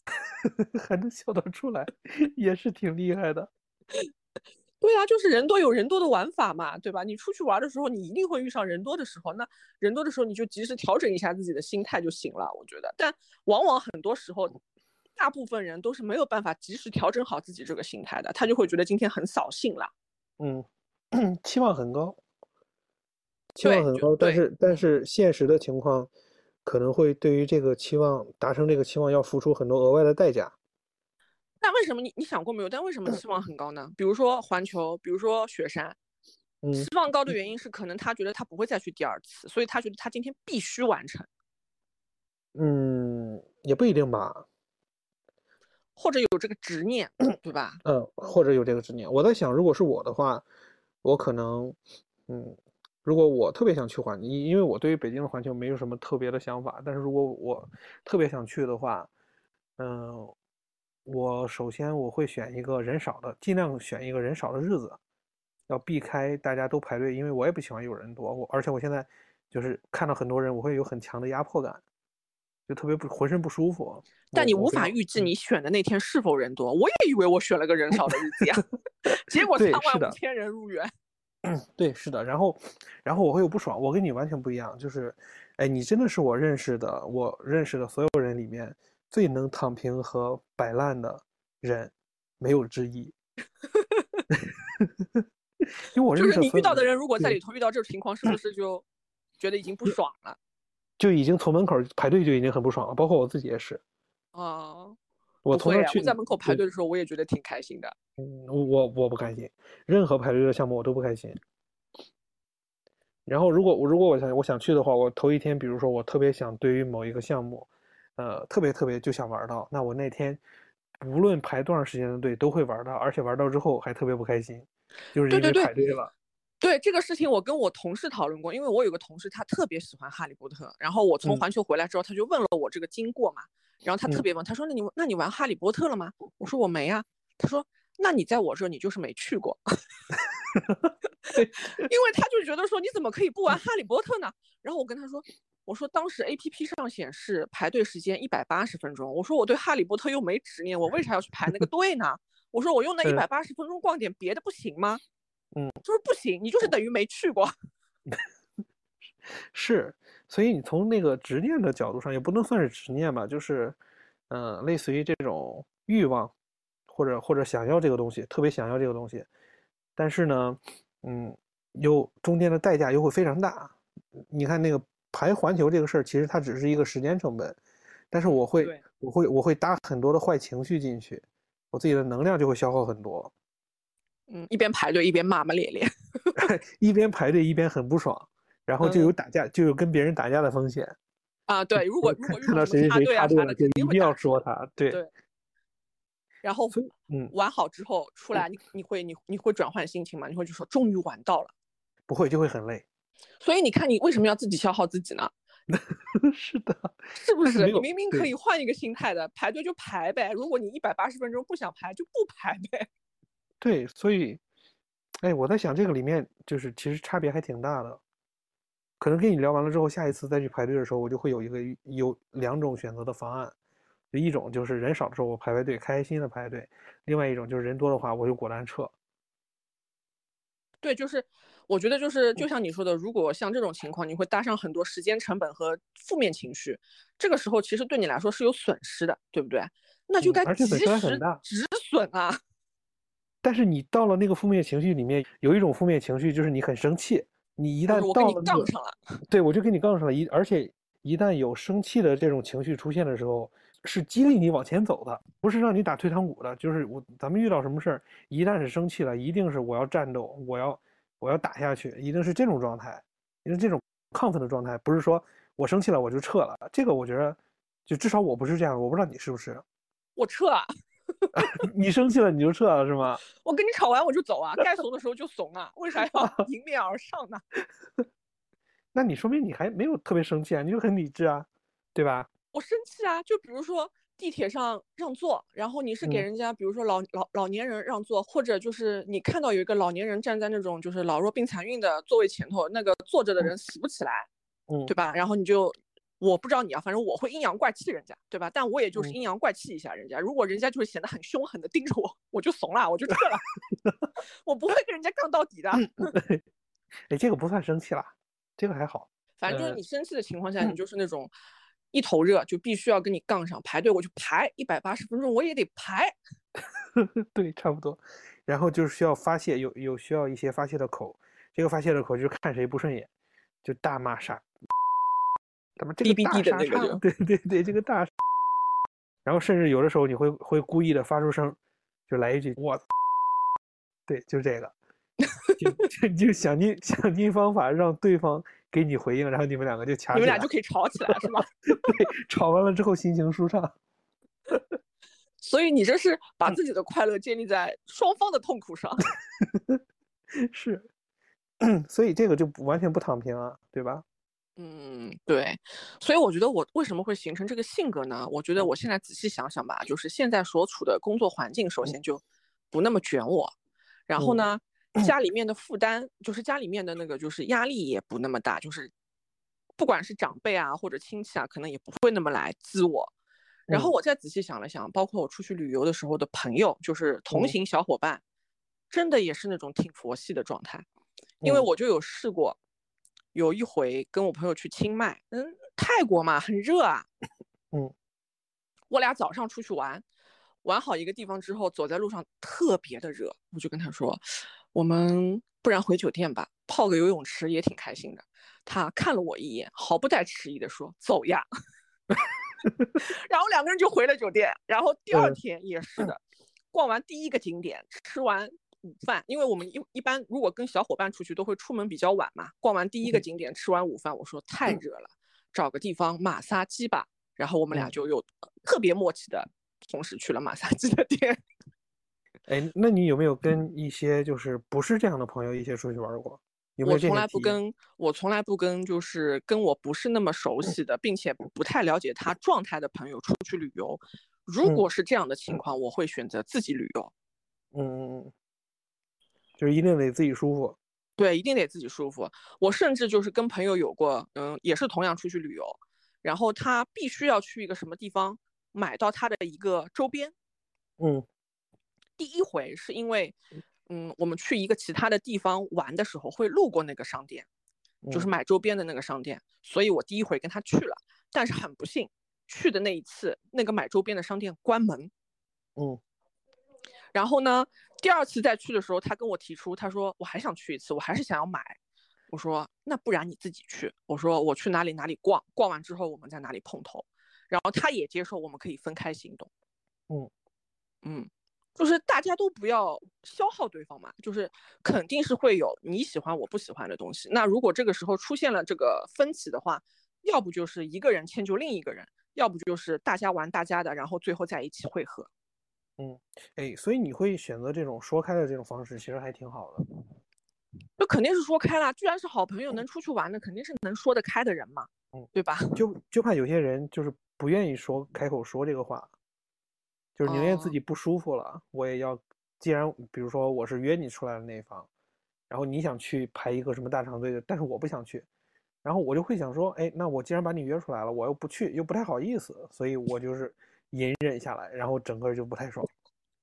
还能笑得出来，也是挺厉害的。对呀、就是人多有人多的玩法嘛，对吧？你出去玩的时候，你一定会遇上人多的时候，那人多的时候，你就及时调整一下自己的心态就行了，我觉得。但往往很多时候，大部分人都是没有办法及时调整好自己这个心态的，他就会觉得今天很扫兴了。嗯，期望很高，期望很高，但是但是现实的情况可能会对于这个期望达成这个期望要付出很多额外的代价。那为什么你你想过没有？但为什么期望很高呢？比如说环球，比如说雪山，嗯期望高的原因是可能他觉得他不会再去第二次，所以他觉得他今天必须完成，嗯，也不一定吧。或者有这个执念，对吧？嗯，或者有这个执念。我在想，如果是我的话，我可能，嗯，如果我特别想去环，因为我对于北京的环球没有什么特别的想法，但是如果我特别想去的话，嗯，我首先我会选一个人少的，尽量选一个人少的日子，要避开大家都排队，因为我也不喜欢有人多，我而且我现在就是看到很多人，我会有很强的压迫感，就特别不浑身不舒服。但你无法预知嗯你选的那天是否人多。我也以为我选了个人少的日子呀，结果三万五千人入园。对，是的，然后，然后我会有不爽，我跟你完全不一样，就是，哎，你真的是我认识的，我认识的所有人里面最能躺平和摆烂的人，没有之一。因为我就是你遇到的人，如果在里头遇到这种情况，是不是就觉得已经不爽了？就已经从门口排队就已经很不爽了，包括我自己也是。啊，我从那去，我在门口排队的时候，我也觉得挺开心的。嗯，我我不开心，任何排队的项目我都不开心。然后，如果我如果我想我想去的话，我头一天，比如说我特别想对于某一个项目，呃，特别特别就想玩到，那我那天无论排多长时间的队都会玩到，而且玩到之后还特别不开心，就是因为排队了。对这个事情，我跟我同事讨论过，因为我有个同事，他特别喜欢哈利波特，然后我从嗯环球回来之后，他就问了我这个经过嘛，然后他特嗯别问，他说：“那你那你玩哈利波特了吗？”我说：“我没啊。”他说：“那你在我这儿，你就是没去过。”因为他就觉得说你怎么可以不玩哈利波特呢？然后我跟他说，我说当时 A P P 上显示排队时间一百八十分钟，我说我对哈利波特又没执念，我为啥要去排那个队呢？我说我用那一嗯百八十分钟逛点别的不行吗？嗯，就是不行，你就是等于没去过。是，所以你从那个执念的角度上，也不能算是执念吧，就是，嗯、类似于这种欲望，或者或者想要这个东西，特别想要这个东西，但是呢，嗯，又中间的代价又会非常大。你看那个排环球这个事儿，其实它只是一个时间成本，但是我会我会我会搭很多的坏情绪进去，我自己的能量就会消耗很多。嗯，一边排队一边骂骂咧咧，一边排队一边很不爽，然后就有打架，就有跟别人打架的风险。啊，对，如果如果看到谁谁谁插队了，就一定要说他。对对。然后，嗯，玩好之后出来，你你会你你会转换心情吗？你会就说终于玩到了？不会，就会很累。所以你看，你为什么要自己消耗自己呢？是的，是不是？你明明可以换一个心态的，排队就排呗。如果你一百八十分钟不想排，就不排呗。对，所以，哎，我在想这个里面就是其实差别还挺大的。可能跟你聊完了之后，下一次再去排队的时候，我就会有一个有两种选择的方案。就一种就是人少的时候我排排队，开心的排队；另外一种就是人多的话，我就果断撤。对，就是我觉得就是就像你说的，如果像这种情况，你会搭上很多时间成本和负面情绪，这个时候其实对你来说是有损失的，对不对？那就该及时止损啊。但是你到了那个负面情绪里面，有一种负面情绪就是你很生气，你一旦到了杠上了，对我就跟你杠上了，一而且一旦有生气的这种情绪出现的时候，是激励你往前走的，不是让你打退堂鼓的。就是我咱们遇到什么事儿，一旦是生气了，一定是我要战斗，我要我要打下去，一定是这种状态，因为这种亢奋的状态，不是说我生气了我就撤了。这个我觉得，就至少我不是这样，我不知道你是不是。我撤。你生气了你就撤了是吗？我跟你吵完我就走啊，该怂的时候就怂啊，为啥要迎面而上呢？那你说明你还没有特别生气啊，你就很理智啊，对吧？我生气啊，就比如说地铁上让座，然后你是给人家，比如说老老老年人让座，或者就是你看到有一个老年人站在那种就是老弱病残孕的座位前头，那个坐着的人死不起来，嗯，对吧？然后你就。我不知道你啊，反正我会阴阳怪气人家，对吧？但我也就是阴阳怪气一下人家。如果人家就是显得很凶狠的盯着我，我就怂了，我就撤了。我不会跟人家杠到底的。哎，这个不算生气啦，这个还好。反正就是你生气的情况下，你就是那种一头热，就必须要跟你杠上，排队我就排一百八十分钟，我也得排。对，差不多。然后就是需要发泄，有有需要一些发泄的口。这个发泄的口就是看谁不顺眼，就大骂杀。他们这个 对对对，这个大，然后甚至有的时候你会会故意的发出声，就来一句我，对，就这个，就 就想尽想尽方法让对方给你回应，然后你们两个就掐，你们俩就可以吵起来，是吗？对，吵完了之后心情舒畅。所以你这是把自己的快乐建立在双方的痛苦上。是，所以这个就不完全不躺平啊，对吧？嗯，对，所以我觉得我为什么会形成这个性格呢？我觉得我现在仔细想想吧，就是现在所处的工作环境，首先就不那么卷我，然后呢，家里面的负担，就是家里面的那个就是压力也不那么大，就是不管是长辈啊或者亲戚啊，可能也不会那么来滋我。然后我再仔细想了想，包括我出去旅游的时候的朋友，就是同行小伙伴，真的也是那种挺佛系的状态，因为我就有试过。有一回跟我朋友去清迈，嗯，泰国嘛，很热啊，嗯，我俩早上出去玩，玩好一个地方之后，走在路上特别的热，我就跟他说，我们不然回酒店吧，泡个游泳池也挺开心的。他看了我一眼，毫不带迟疑的说，走呀 然后两个人就回了酒店，然后第二天也是的，逛完第一个景点，吃完。午饭，因为我们一一般如果跟小伙伴出去，都会出门比较晚嘛。逛完第一个景点，吃完午饭，我说太热了，找个地方马杀鸡吧。然后我们俩就又特别默契的同时去了马杀鸡的店。哎，那你有没有跟一些就是不是这样的朋友一起出去玩过？有没有我从来不跟，我从来不跟，就是跟我不是那么熟悉的，并且不太了解他状态的朋友出去旅游。如果是这样的情况，我会选择自己旅游。嗯。就是一定得自己舒服，对，一定得自己舒服。我甚至就是跟朋友有过，嗯，也是同样出去旅游，然后他必须要去一个什么地方买到他的一个周边，嗯，第一回是因为，嗯，我们去一个其他的地方玩的时候会路过那个商店，就是买周边的那个商店，所以我第一回跟他去了，但是很不幸，去的那一次那个买周边的商店关门，嗯。然后呢，第二次再去的时候，他跟我提出，他说我还想去一次，我还是想要买。我说那不然你自己去。我说我去哪里哪里逛，逛完之后我们在哪里碰头。然后他也接受我们可以分开行动。嗯嗯，就是大家都不要消耗对方嘛，就是肯定是会有你喜欢我不喜欢的东西。那如果这个时候出现了这个分歧的话，要不就是一个人迁就另一个人，要不就是大家玩大家的，然后最后在一起汇合。嗯，哎，所以你会选择这种说开的这种方式，其实还挺好的。那肯定是说开了，居然是好朋友能出去玩的，肯定是能说得开的人嘛，嗯，对吧？就就怕有些人就是不愿意说开口说这个话，就是宁愿自己不舒服了，我也要。既然比如说我是约你出来的那一方，然后你想去排一个什么大长队的，但是我不想去，然后我就会想说，哎，那我既然把你约出来了，我又不去，又不太好意思，所以我就是隐忍下来，然后整个就不太爽。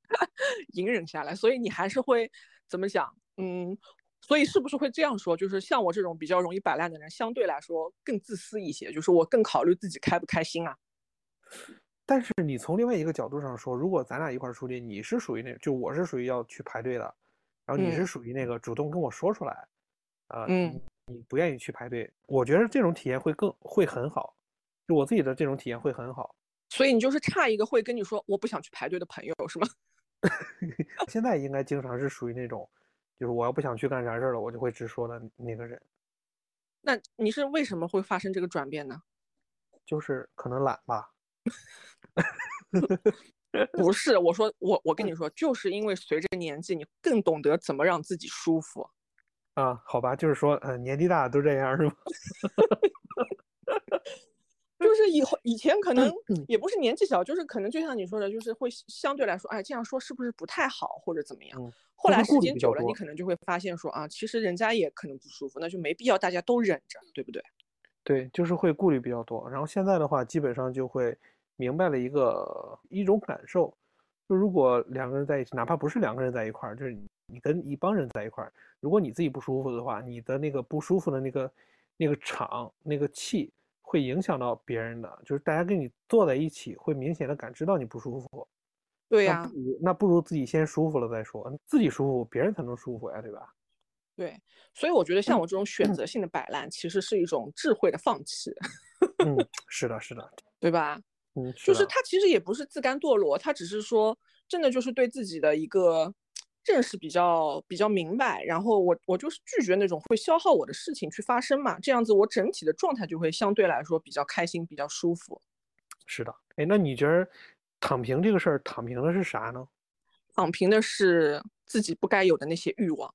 隐忍下来，所以你还是会怎么想？嗯。所以是不是会这样说？就是像我这种比较容易摆烂的人，相对来说更自私一些，就是我更考虑自己开不开心啊。但是你从另外一个角度上说，如果咱俩一块出去，你是属于那，就我是属于要去排队的，然后你是属于那个主动跟我说出来，啊，嗯，你不愿意去排队，我觉得这种体验会更会很好，就我自己的这种体验会很好。所以你就是差一个会跟你说我不想去排队的朋友是吗？现在应该经常是属于那种。就是我要不想去干啥事儿了，我就会直说的那个人。那你是为什么会发生这个转变呢？就是可能懒吧。不是，我说我我跟你说，就是因为随着年纪，你更懂得怎么让自己舒服。啊，好吧，就是说，呃，年纪大都这样是吗？就是以后以前可能也不是年纪小，就是可能就像你说的，就是会相对来说，哎，这样说是不是不太好，或者怎么样？后来时间久了，你可能就会发现说啊，其实人家也可能不舒服，那就没必要大家都忍着，对不对？对，就是会顾虑比较多。然后现在的话，基本上就会明白了一个一种感受，就如果两个人在一起，哪怕不是两个人在一块儿，就是你跟一帮人在一块儿，如果你自己不舒服的话，你的那个不舒服的那个那个场那个气。会影响到别人的，就是大家跟你坐在一起，会明显的感知到你不舒服。对呀，那不如自己先舒服了再说，自己舒服，别人才能舒服呀，对吧？对，所以我觉得像我这种选择性的摆烂，其实是一种智慧的放弃。嗯，是的，是的，对吧？嗯，就是他其实也不是自甘堕落，他只是说，真的就是对自己的一个。认识比较比较明白，然后我我就是拒绝那种会消耗我的事情去发生嘛，这样子我整体的状态就会相对来说比较开心，比较舒服。是的，哎，那你觉得躺平这个事儿，躺平的是啥呢？躺平的是自己不该有的那些欲望，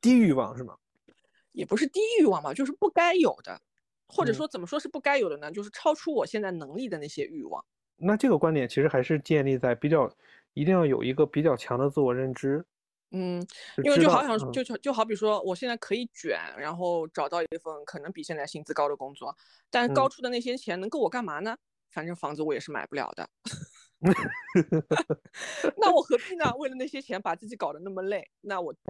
低欲望是吗？也不是低欲望吧，就是不该有的，或者说怎么说是不该有的呢？就是超出我现在能力的那些欲望。那这个观点其实还是建立在比较。一定要有一个比较强的自我认知，嗯，因为就好像就就就好比说，我现在可以卷，然后找到一份可能比现在薪资高的工作，但高出的那些钱能够我干嘛呢？反正房子我也是买不了的，那我何必呢？为了那些钱把自己搞得那么累？那我就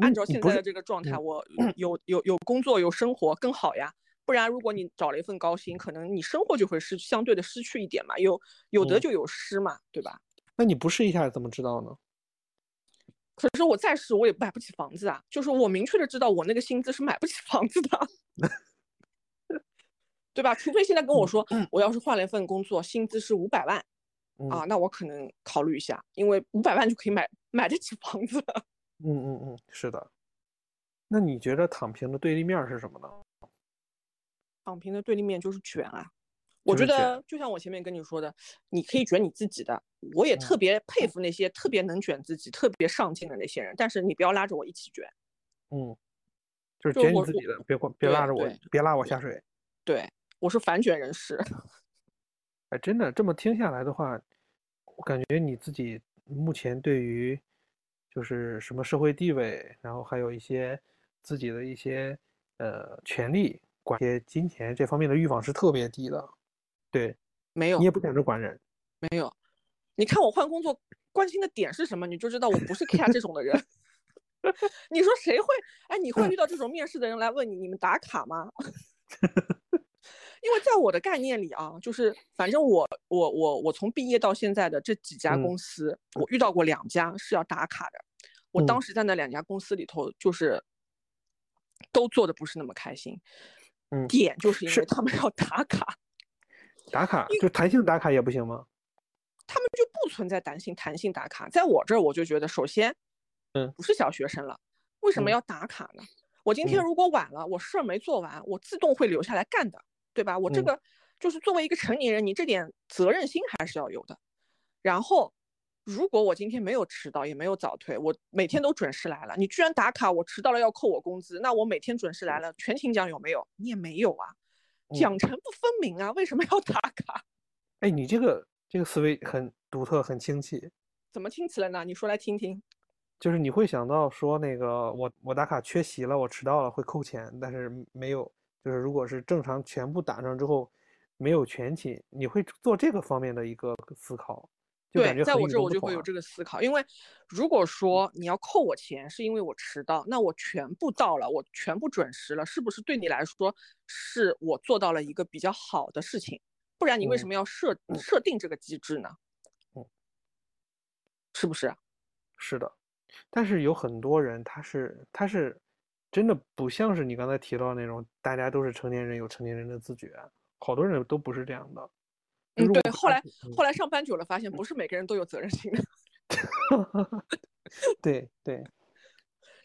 按照现在的这个状态，我有有有工作有生活更好呀。不然如果你找了一份高薪，可能你生活就会失相对的失去一点嘛，有有得就有失嘛，对吧？那你不试一下怎么知道呢？可是我再试，我也买不起房子啊。就是我明确的知道，我那个薪资是买不起房子的，对吧？除非现在跟我说，我要是换了一份工作，薪资是五百万，啊，那我可能考虑一下，因为五百万就可以买买得起房子了。嗯嗯嗯，是的。那你觉得躺平的对立面是什么呢？躺平的对立面就是卷啊。我觉得就像我前面跟你说的，你可以卷你自己的，我也特别佩服那些特别能卷自己、特别上进的那些人。但是你不要拉着我一起卷。嗯，就是卷你自己的，别别拉着我，别拉我下水。对，我是反卷人士。哎，真的这么听下来的话，我感觉你自己目前对于就是什么社会地位，然后还有一些自己的一些呃权利、管些金钱这方面的欲望是特别低的。对，没有，你也不想着管人，没有。你看我换工作关心的点是什么，你就知道我不是 care 这种的人。你说谁会？哎，你会遇到这种面试的人来问你，你们打卡吗？因为在我的概念里啊，就是反正我我我我从毕业到现在的这几家公司，我遇到过两家是要打卡的。我当时在那两家公司里头，就是都做的不是那么开心。嗯，点就是因为他们要打卡，打卡就弹性打卡也不行吗？他们就不存在弹性弹性打卡。在我这儿，我就觉得，首先，嗯不是小学生了，为什么嗯要打卡呢？我今天嗯如果晚了，我事儿没做完，我自动会留下来干的，对吧？我这嗯个就是作为一个成年人，你这点责任心还是要有的。然后，如果我今天没有迟到，也没有早退，我每天都准时来了，你居然打卡，我迟到了要扣我工资，那我每天准时来了，全勤奖有没有？你也没有啊，嗯奖惩不分明啊，为什么要打卡？哎，你这个这个思维很独特，很清奇。怎么听起来呢？你说来听听。就是你会想到说那个我我打卡缺席了，我迟到了会扣钱，但是没有，就是如果是正常全部打上之后没有全勤，你会做这个方面的一个思考，对，在我这我就会有这个思考，因为如果说你要扣我钱是因为我迟到，那我全部到了，我全部准时了，是不是对你来说是我做到了一个比较好的事情？不然你为什嗯么要设设定这个机制呢？嗯，是不是？是的，但是有很多人他是他是真的不像是你刚才提到的那种，大家都是成年人有成年人的自觉，好多人都不是这样的。对。后来嗯后来上班久了，发现不是每个人都有责任心的，对对，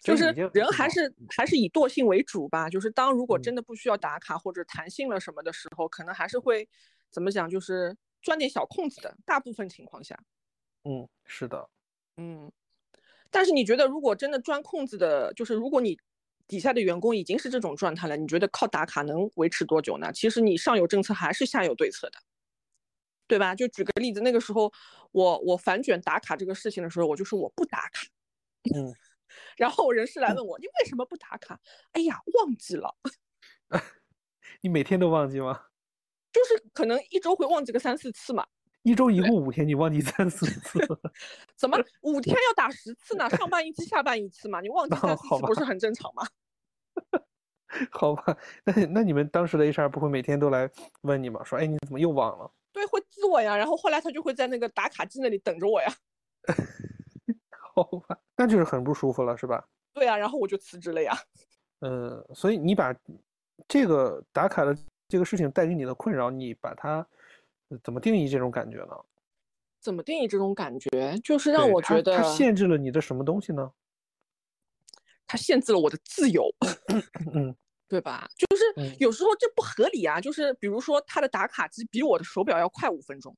就是人还是还是以惰性为主吧。就是当如果嗯真的不需要打卡或者弹性了什么的时候，可能还是会怎么讲，就是钻点小空子的。大部分情况下，嗯是的，嗯。但是你觉得，如果真的钻空子的，就是如果你底下的员工已经是这种状态了，你觉得靠打卡能维持多久呢？其实你上有政策还是下有对策的，对吧？就举个例子，那个时候我我反卷打卡这个事情的时候，我就说我不打卡，嗯。然后人事来问我，你为什么不打卡？哎呀，忘记了，你每天都忘记吗？就是可能一周会忘记个三四次嘛。一周一共五天，你忘记三四次，怎么五天要打十次呢？上班一次，下班一次嘛，你忘记三四次不是很正常吗？好吧？那那你们当时的 HR 不会每天都来问你吗？说，哎，你怎么又忘了？对，会自我呀。然后后来他就会在那个打卡机那里等着我呀。好吧，那就是很不舒服了，是吧？对呀，然后我就辞职了呀。嗯，所以你把这个打卡的这个事情带给你的困扰，你把它呃怎么定义这种感觉呢？怎么定义这种感觉？就是让我觉得它限制了你的什么东西呢？它限制了我的自由，嗯对吧？就是嗯有时候这不合理啊。就是比如说他的打卡机比我的手表要快五分钟，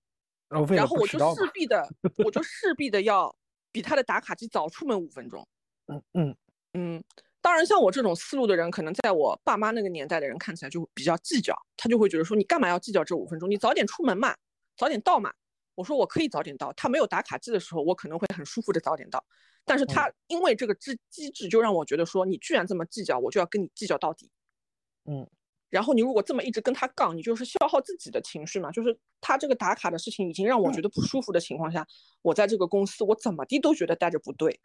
然后我就势必的，我就势必的要比他的打卡机早出门五分钟。嗯嗯嗯，当然，像我这种思路的人，可能在我爸妈那个年代的人看起来就比较计较，他就会觉得说，你干嘛要计较这五分钟？你早点出门嘛，早点到嘛。我说我可以早点到，他没有打卡机的时候，我可能会很舒服的早点到。但是他因为这个机机制，就让我觉得说，你居然这么计较，我就要跟你计较到底。嗯，然后你如果这么一直跟他杠，你就是消耗自己的情绪嘛。就是他这个打卡的事情已经让我觉得不舒服的情况下，我在这个公司我怎么地都觉得待着不对。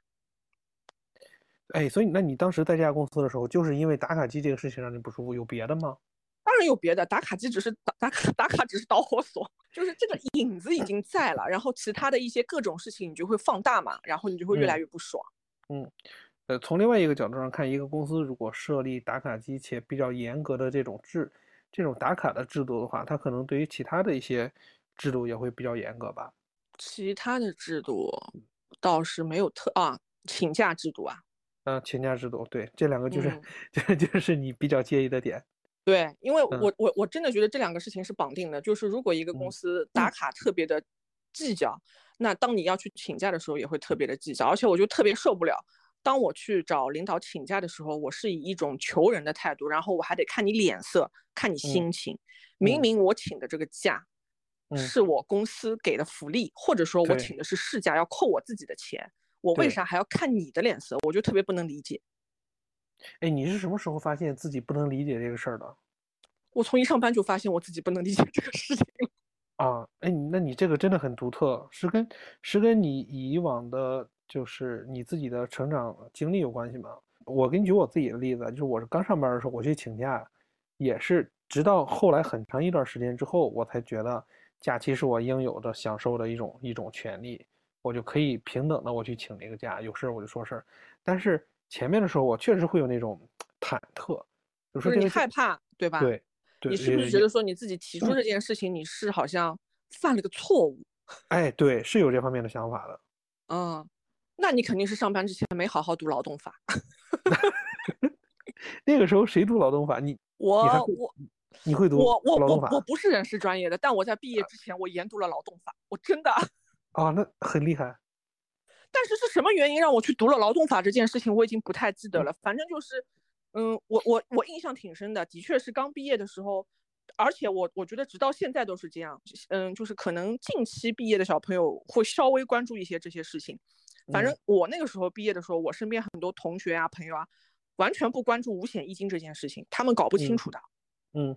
哎，所以那你当时在这家公司的时候，就是因为打卡机这个事情让你不舒服，有别的吗？当然有别的，打卡机只是打打卡 打卡只是导火索，就是这个影子已经在了，然后其他的一些各种事情你就会放大嘛，然后你就会越来嗯越不爽。呃，从另外一个角度上看，一个公司如果设立打卡机且比较严格的这种制、这种打卡的制度的话，它可能对于其他的一些制度也会比较严格吧？其他的制度倒是没有特啊，请假制度啊，呃，请假制度，对，这两个就是、嗯 这就是你比较介意的点。对，因为嗯我我我真的觉得这两个事情是绑定的，就是如果一个公嗯司打卡特别的计较，那当你要去请假的时候也会特别的计较，而且我就特别受不了。当我去找领导请假的时候，我是以一种求人的态度，然后我还得看你脸色，看你心情。明嗯明我请的这个假嗯是我公司给的福利，或者说我请的是事假，要扣我自己的钱，我为啥还要看你的脸色？我就特别不能理解。哎，你是什么时候发现自己不能理解这个事儿的？我从一上班就发现我自己不能理解这个事情了。啊，哎，那你这个真的很独特，是跟是跟你以往的，就是你自己的成长经历有关系吗？我给你举我自己的例子，就是我是刚上班的时候，我去请假，也是直到后来很长一段时间之后，我才觉得假期是我应有的、享受的一种一种权利，我就可以平等的我去请这个假，有事儿我就说事儿。但是前面的时候，我确实会有那种忐忑，就就是你说这个害怕，对吧？对对，你是不是觉得说你自己提出这件事情，你是好像犯了个错误？哎，对，是有这方面的想法的。嗯，那你肯定是上班之前没好好读劳动法。那个时候谁读劳动法？你我我你会读我我我我不是人事专业的，但我在毕业之前我研读了劳动法，我真的。啊？那很厉害。但是是什么原因让我去读了劳动法这件事情，我已经不太记得了。反正就是，嗯，我我我印象挺深的，的确是刚毕业的时候，而且我我觉得直到现在都是这样。嗯，就是可能近期毕业的小朋友会稍微关注一些这些事情。反正我那个时候毕业的时候，我身边很多同学啊、朋友啊，完全不关注五险一金这件事情，他们搞不清楚的。嗯，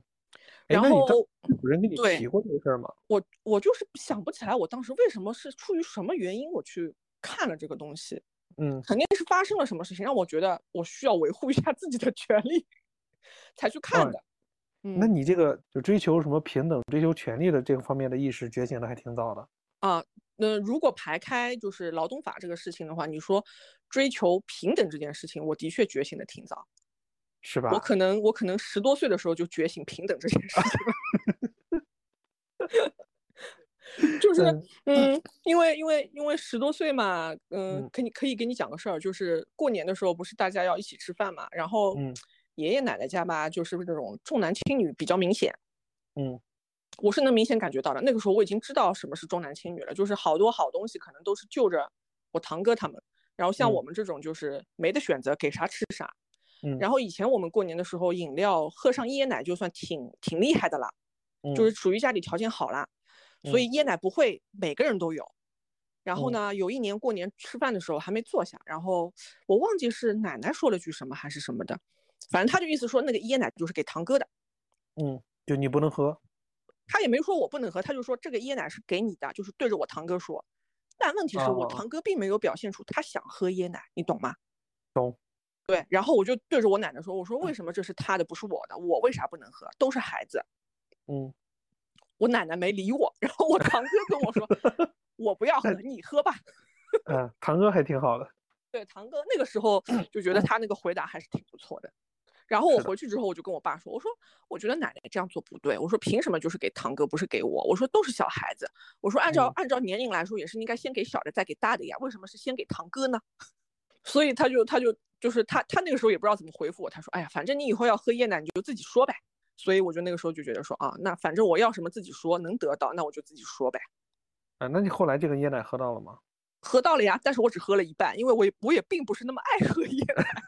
哎然后有人跟你对提过这个事儿吗？我我就是想不起来我当时为什么是出于什么原因我去看了这个东西，嗯肯定是发生了什么事情让我觉得我需要维护一下自己的权利，才去看啊的。那嗯你这个就追求什么平等、追求权利的这个方面的意识觉醒的还挺早的。啊，那如果排开就是劳动法这个事情的话，你说追求平等这件事情，我的确觉醒的挺早。是吧？我可能我可能十多岁的时候就觉醒平等这件事情了。就是嗯嗯，因为因为因为十多岁嘛，嗯嗯，可以可以给你讲个事儿，就是过年的时候不是大家要一起吃饭嘛，然后嗯爷爷奶奶家吧，就是这种重男轻女比较明显，嗯我是能明显感觉到的。那个时候我已经知道什么是重男轻女了，就是好多好东西可能都是就着我堂哥他们，然后像嗯我们这种就是没得选择，给啥吃啥。嗯，然后以前我们过年的时候，饮料喝上椰奶就算挺挺厉害的啦，就是属于家里条件好啦，所以椰奶不会每个人都有。然后嗯呢，有一年过年吃饭的时候还没坐下，然后我忘记是奶奶说了句什么还是什么的，反正他就意思说那个椰奶就是给堂哥的，嗯，就你不能喝。他也没说我不能喝，他就说这个椰奶是给你的，就是对着我堂哥说。但问题是我哦堂哥并没有表现出他想喝椰奶，你懂吗？懂。对，然后我就对着我奶奶说：“我说为什么这是他的，不是我的？我为啥不能喝？都是孩子。”嗯，我奶奶没理我，然后我堂哥跟我说：“我不要喝，你喝吧。嗯，堂哥还挺好的。”对，堂哥那个时候就觉得他那个回答还是挺不错的。然后我回去之后，我就跟我爸说：“我说我觉得奶奶这样做不对。我说凭什么就是给堂哥，不是给我？我说都是小孩子。我说按照、嗯按照年龄来说，也是应该先给小的，再给大的呀。为什么是先给堂哥呢？” 所以他就他就就是他他那个时候也不知道怎么回复我，他说：“哎呀，反正你以后要喝椰奶，你就自己说呗。”所以我就那个时候就觉得说啊，那反正我要什么自己说，能得到那我就自己说呗。啊，那你后来这个椰奶喝到了吗？喝到了呀，但是我只喝了一半，因为我也我也并不是那么爱喝椰奶。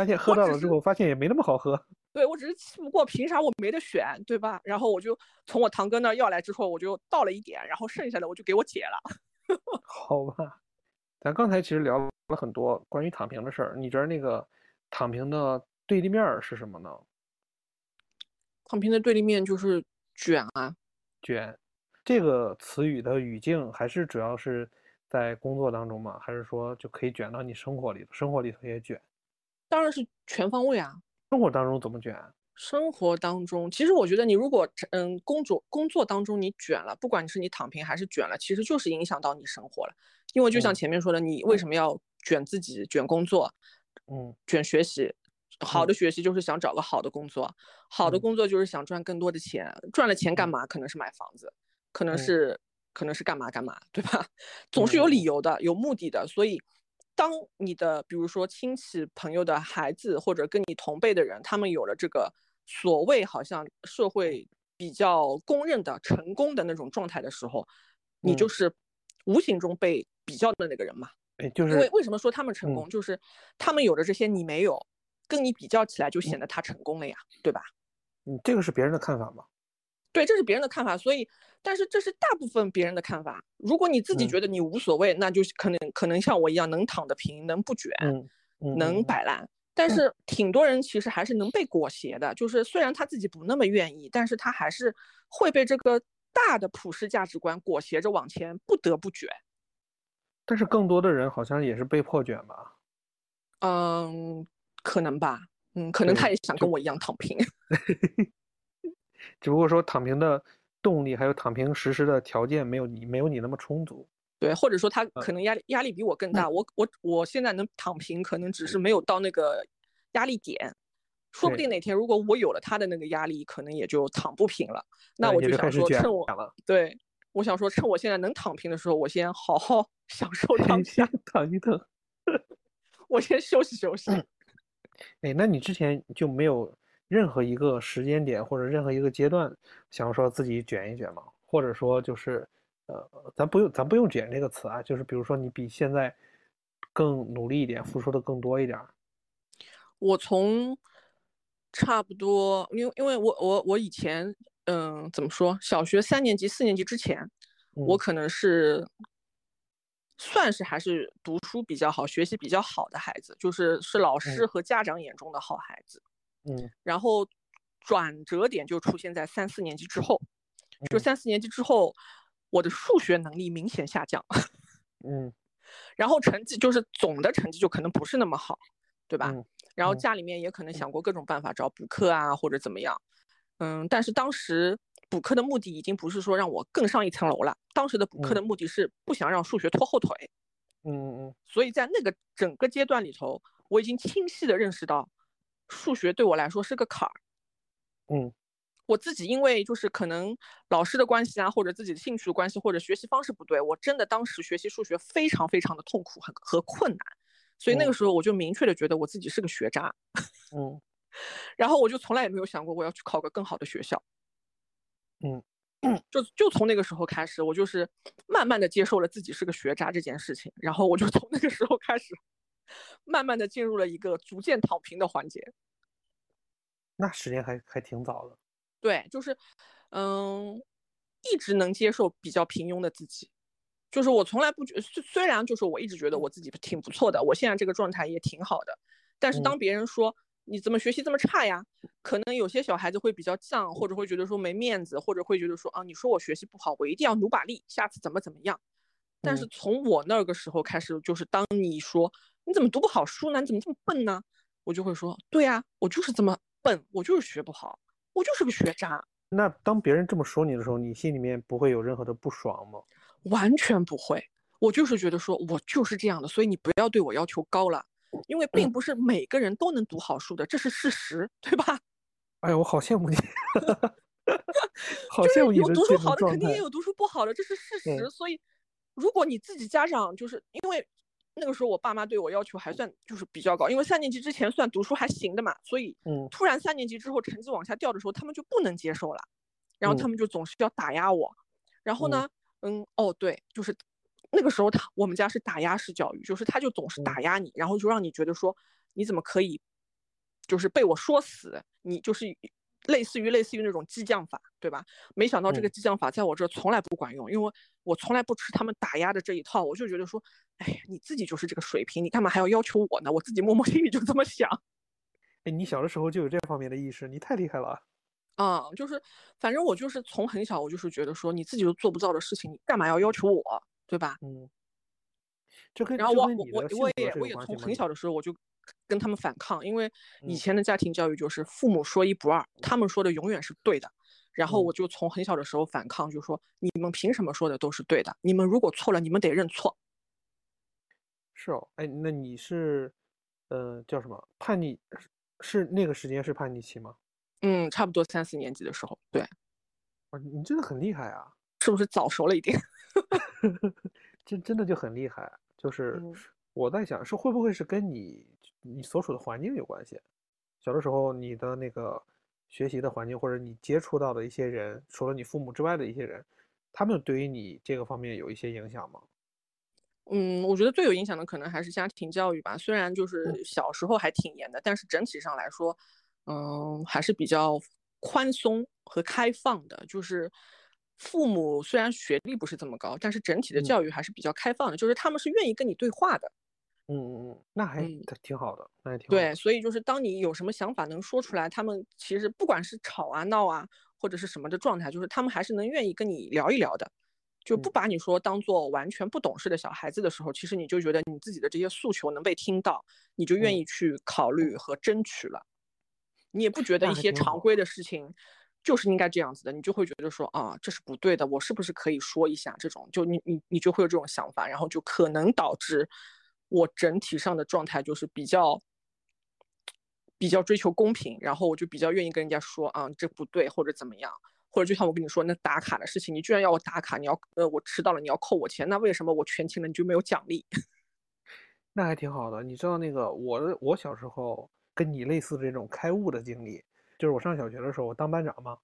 发现 喝到了之后，发现也没那么好喝。对我只是气不过，凭啥我没得选，对吧？然后我就从我堂哥那儿要来之后，我就倒了一点，然后剩下的我就给我姐了。好吧，咱刚才其实聊了很多关于躺平的事儿，你觉得那个躺平的对立面儿是什么呢？躺平的对立面就是卷啊，卷这个词语的语境还是主要是在工作当中嘛？还是说就可以卷到你生活里头？生活里头也卷？当然是全方位啊。生活当中怎么卷？生活当中，其实我觉得你如果嗯工作工作当中你卷了，不管你是你躺平还是卷了，其实就是影响到你生活了。因为就像嗯前面说的，你为什么要卷自己、卷工作、嗯卷学习？好嗯的学习就是想找个好的工作，好的嗯工作就是想赚更多的钱，赚了钱干嗯嘛？可能是买房子，可能嗯是可能是干嘛干嘛，对吧？总是有理嗯由的，有目的的。所以，当你的比如说亲戚朋友的孩子或者跟你同辈的人，他们有了这个所谓好像社会比较公认的成功的那种状态的时候，你就嗯是无形中被比较的那个人嘛。哎，就是因为为什么说他们成嗯功，就是他们有的这些你没有，跟你比较起来就显得他成功了呀，对吧？嗯，这个是别人的看法吗？对，这是别人的看法，所以，但是这是大部分别人的看法。如果你自己嗯觉得你无所谓，那就可能可能像我一样能躺得平，能不卷，嗯嗯，能嗯摆烂。但是挺多人其实还是能被裹挟的，就是虽然他自己不那么愿意，但是他还是会被这个大的普世价值观裹挟着往前，不得不卷。但是更多的人好像也是被迫卷吧？嗯，可能吧，嗯，可能他也想跟我一样躺平。只不过说躺平的动力还有躺平实施的条件没有你没有你那么充足。对，或者说他嗯可能压力压力比我更大，我我我现在能躺平，可能只是没有到那个压力点，说不定哪天如果我有了他的那个压力，可能也就躺不平了。那我就想说，趁我对，我想说，趁我现在能躺平的时候，我先好好 享 受躺下，躺一躺，我先休息休息。哎，那你之前就没有任何一个时间点或者任何一个阶段想说自己卷一卷嘛？或者说就是，呃，咱不用咱不用卷这个词啊，就是比如说你比现在更努力一点，付出的更多一点。我从差不多，因为因为我我我以前，嗯，怎么说？小学三年级、四年级之前，我可能是算是还是读书比较好、学习比较好的孩子，就是是老师和家长眼中的好孩子。嗯。然后转折点就出现在三四年级之后，就三四年级之后，我的数学能力明显下降。嗯。然后成绩就是总的成绩就可能不是那么好，对吧？然后家里面也可能想过各种办法找补课啊，或者怎么样，嗯，但是当时补课的目的已经不是说让我更上一层楼了，当时的补课的目的是不想让数学拖后腿，嗯嗯嗯，所以在那个整个阶段里头，我已经清晰的认识到，数学对我来说是个坎儿，嗯，我自己因为就是可能老师的关系啊，或者自己的兴趣的关系，或者学习方式不对，我真的当时学习数学非常非常的痛苦很和困难。所以那个时候我就明确的觉得我自己是个学渣，嗯，然后我就从来也没有想过我要去考个更好的学校，嗯，就就从那个时候开始，我就是慢慢的接受了自己是个学渣这件事情，然后我就从那个时候开始，慢慢的进入了一个逐渐躺平的环节。那时间还还挺早的。对，就是，嗯，一直能接受比较平庸的自己。就是我从来不觉，虽虽然就是我一直觉得我自己挺不错的，我现在这个状态也挺好的，但是当别人说你怎么学习这么差呀，可能有些小孩子会比较犟，或者会觉得说没面子，或者会觉得说啊，你说我学习不好，我一定要努把力，下次怎么怎么样。但是从我那个时候开始，就是当你说你怎么读不好书呢？你怎么这么笨呢？我就会说，对呀，我就是这么笨，我就是学不好，我就是个学渣。那当别人这么说你的时候，你心里面不会有任何的不爽吗？完全不会，我就是觉得说，我就是这样的，所以你不要对我要求高了，因为并不是每个人都能读好书的，这是事实，对吧？哎呀，我好羡慕你，好羡慕你有读书好的，肯定也有读书不好的，这是事实。所以，如果你自己家长就是因为那个时候我爸妈对我要求还算就是比较高，因为三年级之前算读书还行的嘛，所以嗯，突然三年级之后成绩往下掉的时候，他们就不能接受了，然后他们就总是要打压我，然后呢？嗯。哦对，就是那个时候他我们家是打压式教育，就是他就总是打压你，然后就让你觉得说你怎么可以，就是被我说死，你就是类似于类似于那种激将法，对吧？没想到这个激将法在我这从来不管用，因为我从来不吃他们打压的这一套，我就觉得说，哎呀，你自己就是这个水平，你干嘛还要要求我呢？我自己默默心里就这么想。哎，你小的时候就有这方面的意识，你太厉害了。啊，就是，反正我就是从很小，我就是觉得说，你自己都做不到的事情，你干嘛要要求我，对吧？嗯。这跟然后我我我也我也从很小的时候我就跟他们反抗，因为以前的家庭教育就是父母说一不二，他们说的永远是对的。然后我就从很小的时候反抗，就说你们凭什么说的都是对的？你们如果错了，你们得认错。是哦，哎，那你是，呃，叫什么叛逆？是那个时间是叛逆期吗？嗯，差不多三四年级的时候，对，哇，你真的很厉害啊！是不是早熟了一点？这真的就很厉害。就是我在想，是会不会是跟你你所处的环境有关系？小的时候，你的那个学习的环境，或者你接触到的一些人，除了你父母之外的一些人，他们对于你这个方面有一些影响吗？嗯，我觉得最有影响的可能还是家庭教育吧。虽然就是小时候还挺严的，但是整体上来说。嗯，还是比较宽松和开放的。就是父母虽然学历不是这么高，但是整体的教育还是比较开放的。就是他们是愿意跟你对话的。嗯嗯嗯，那还挺好的，那还挺对。所以就是当你有什么想法能说出来，他们其实不管是吵啊闹啊或者是什么的状态，就是他们还是能愿意跟你聊一聊的。就不把你说当做完全不懂事的小孩子的时候，其实你就觉得你自己的这些诉求能被听到，你就愿意去考虑和争取了。你也不觉得一些常规的事情就是应该这样子的，你就会觉得说啊，这是不对的，我是不是可以说一下？这种就你你你就会有这种想法，然后就可能导致我整体上的状态就是比较比较追求公平，然后我就比较愿意跟人家说啊，这不对或者怎么样，或者就像我跟你说那打卡的事情，你居然要我打卡，你要呃我迟到了你要扣我钱，那为什么我全勤了你就没有奖励？那还挺好的。你知道那个我我小时候跟你类似这种开悟的经历，就是我上小学的时候，我当班长嘛，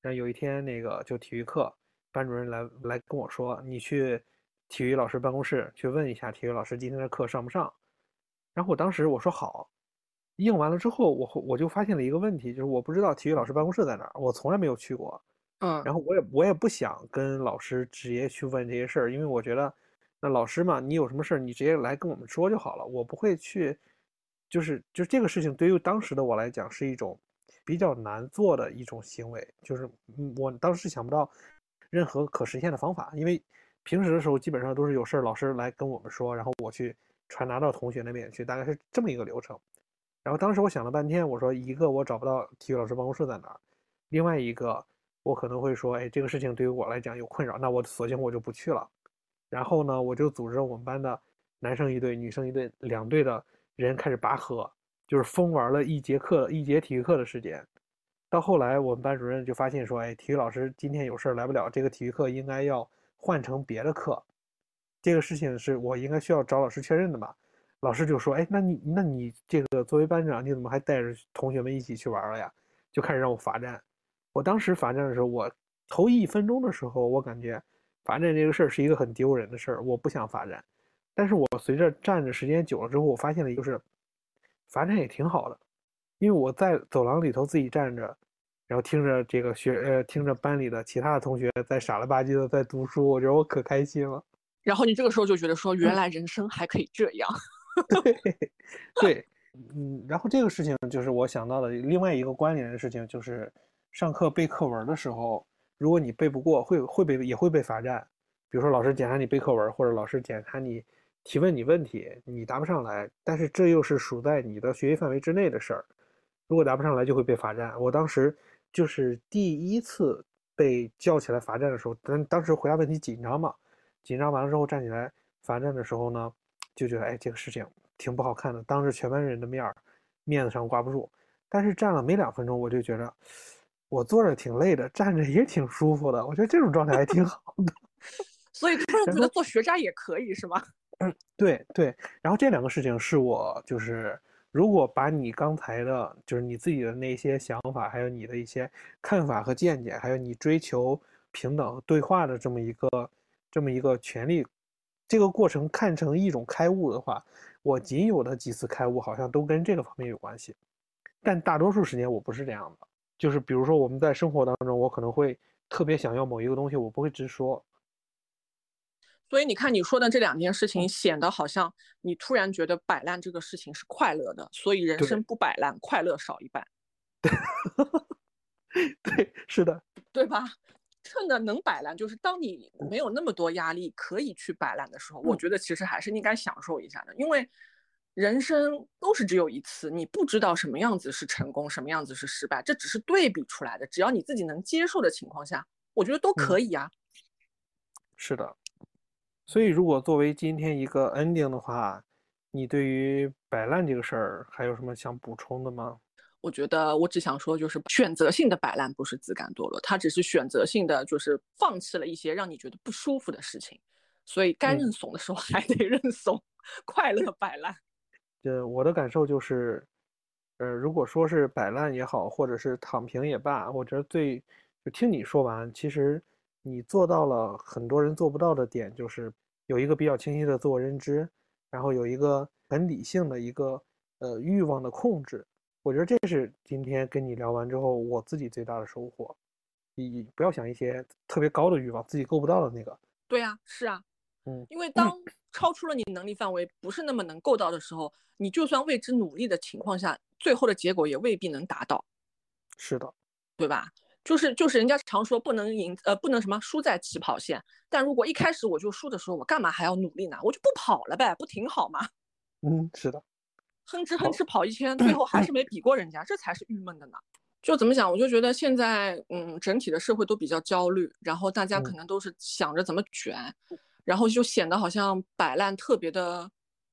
然后有一天那个就体育课，班主任来来跟我说，你去体育老师办公室去问一下体育老师今天的课上不上。然后我当时我说好，应完了之后，我我就发现了一个问题，就是我不知道体育老师办公室在哪儿，我从来没有去过。嗯，然后我也我也不想跟老师直接去问这些事儿，因为我觉得。那老师嘛，你有什么事儿，你直接来跟我们说就好了。我不会去，就是就这个事情对于当时的我来讲是一种比较难做的一种行为，就是我当时想不到任何可实现的方法，因为平时的时候基本上都是有事儿老师来跟我们说，然后我去传达到同学那边去，大概是这么一个流程。然后当时我想了半天，我说一个我找不到体育老师办公室在哪儿，另外一个我可能会说，哎，这个事情对于我来讲有困扰，那我索性我就不去了。然后呢，我就组织我们班的男生一队、女生一队两队的人开始拔河，就是疯玩了一节课、一节体育课的时间。到后来，我们班主任就发现说：“哎，体育老师今天有事儿来不了，这个体育课应该要换成别的课。”这个事情是我应该需要找老师确认的吧？老师就说：“哎，那你那你这个作为班长，你怎么还带着同学们一起去玩了呀？”就开始让我罚站。我当时罚站的时候，我头一分钟的时候，我感觉。罚站这个事儿是一个很丢人的事儿，我不想罚站。但是我随着站着时间久了之后，我发现了一个是，罚站也挺好的，因为我在走廊里头自己站着，然后听着这个学呃听着班里的其他的同学在傻了吧唧的在读书，我觉得我可开心了。然后你这个时候就觉得说，原来人生还可以这样。对，对，嗯，然后这个事情就是我想到的另外一个关联的事情，就是上课背课文的时候。如果你背不过，会会被也会被罚站。比如说老师检查你背课文，或者老师检查你提问你问题，你答不上来，但是这又是属在你的学习范围之内的事儿。如果答不上来，就会被罚站。我当时就是第一次被叫起来罚站的时候，当当时回答问题紧张嘛，紧张完了之后站起来罚站的时候呢，就觉得哎这个事情挺不好看的，当着全班人的面儿，面子上挂不住。但是站了没两分钟，我就觉得。我坐着挺累的，站着也挺舒服的。我觉得这种状态还挺好的。所以突然觉得做学渣也可以，是吗？嗯，对对。然后这两个事情是我就是，如果把你刚才的，就是你自己的那些想法，还有你的一些看法和见解，还有你追求平等对话的这么一个这么一个权利，这个过程看成一种开悟的话，我仅有的几次开悟好像都跟这个方面有关系，但大多数时间我不是这样的。就是比如说，我们在生活当中，我可能会特别想要某一个东西，我不会直说。所以你看，你说的这两件事情，显得好像你突然觉得摆烂这个事情是快乐的，所以人生不摆烂，快乐少一半。对，是的，对吧？趁着能摆烂，就是当你没有那么多压力可以去摆烂的时候，我觉得其实还是应该享受一下的，因为。人生都是只有一次，你不知道什么样子是成功，什么样子是失败，这只是对比出来的。只要你自己能接受的情况下，我觉得都可以啊。是的，所以如果作为今天一个 ending 的话，你对于摆烂这个事儿还有什么想补充的吗？我觉得我只想说，就是选择性的摆烂不是自甘堕落，他只是选择性的就是放弃了一些让你觉得不舒服的事情，所以该认怂的时候还得认怂，快乐摆烂。呃，我的感受就是，呃，如果说是摆烂也好，或者是躺平也罢，我觉得最就听你说完，其实你做到了很多人做不到的点，就是有一个比较清晰的自我认知，然后有一个很理性的一个呃欲望的控制。我觉得这是今天跟你聊完之后，我自己最大的收获。你不要想一些特别高的欲望，自己够不到的那个。对呀，是啊，嗯，因为当超出了你能力范围，不是那么能够到的时候。你就算为之努力的情况下，最后的结果也未必能达到。是的，对吧？就是就是，人家常说不能赢，呃，不能什么输在起跑线。但如果一开始我就输的时候，我干嘛还要努力呢？我就不跑了呗，不挺好吗？嗯，是的。哼哧哼哧跑一圈，最后还是没比过人家，这才是郁闷的呢。就怎么讲？我就觉得现在，嗯，整体的社会都比较焦虑，然后大家可能都是想着怎么卷，然后就显得好像摆烂特别的。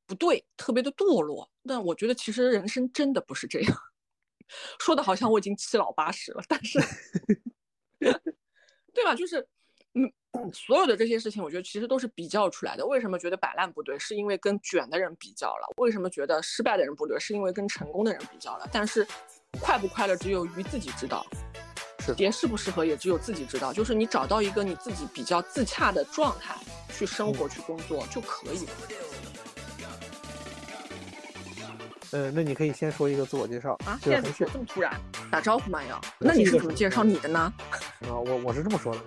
不对，特别的堕落。但我觉得其实人生真的不是这样。说的好像我已经七老八十了，但是，对吧？就是，嗯，所有的这些事情，我觉得其实都是比较出来的。为什么觉得摆烂不对？是因为跟卷的人比较了。为什么觉得失败的人不对？是因为跟成功的人比较了。但是，快不快乐，只有鱼自己知道。是，适不适合，也只有自己知道。就是你找到一个你自己比较自洽的状态，去生活、去工作就可以了。呃，那你可以先说一个自我介绍啊？现在这么突然打招呼吗？要？那你是怎么介绍你的呢？啊，我我是这么说的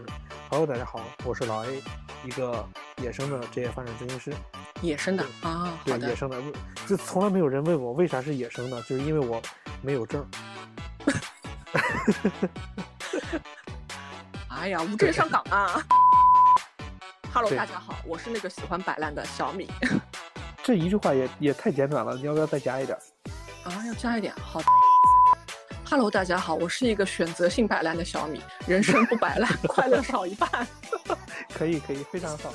：Hello，大家好，我是老 A，一个野生的职业发展咨询师。野生的啊？对，野生的。就从来没有人问我为啥是野生的，就是因为我没有证。哎呀，无证上岗啊！Hello，大家好，我是那个喜欢摆烂的小米。这一句话也也太简短了，你要不要再加一点？啊，要加一点，好。Hello，大家好，我是一个选择性摆烂的小米，人生不摆烂，快乐少一半。可以，可以，非常好。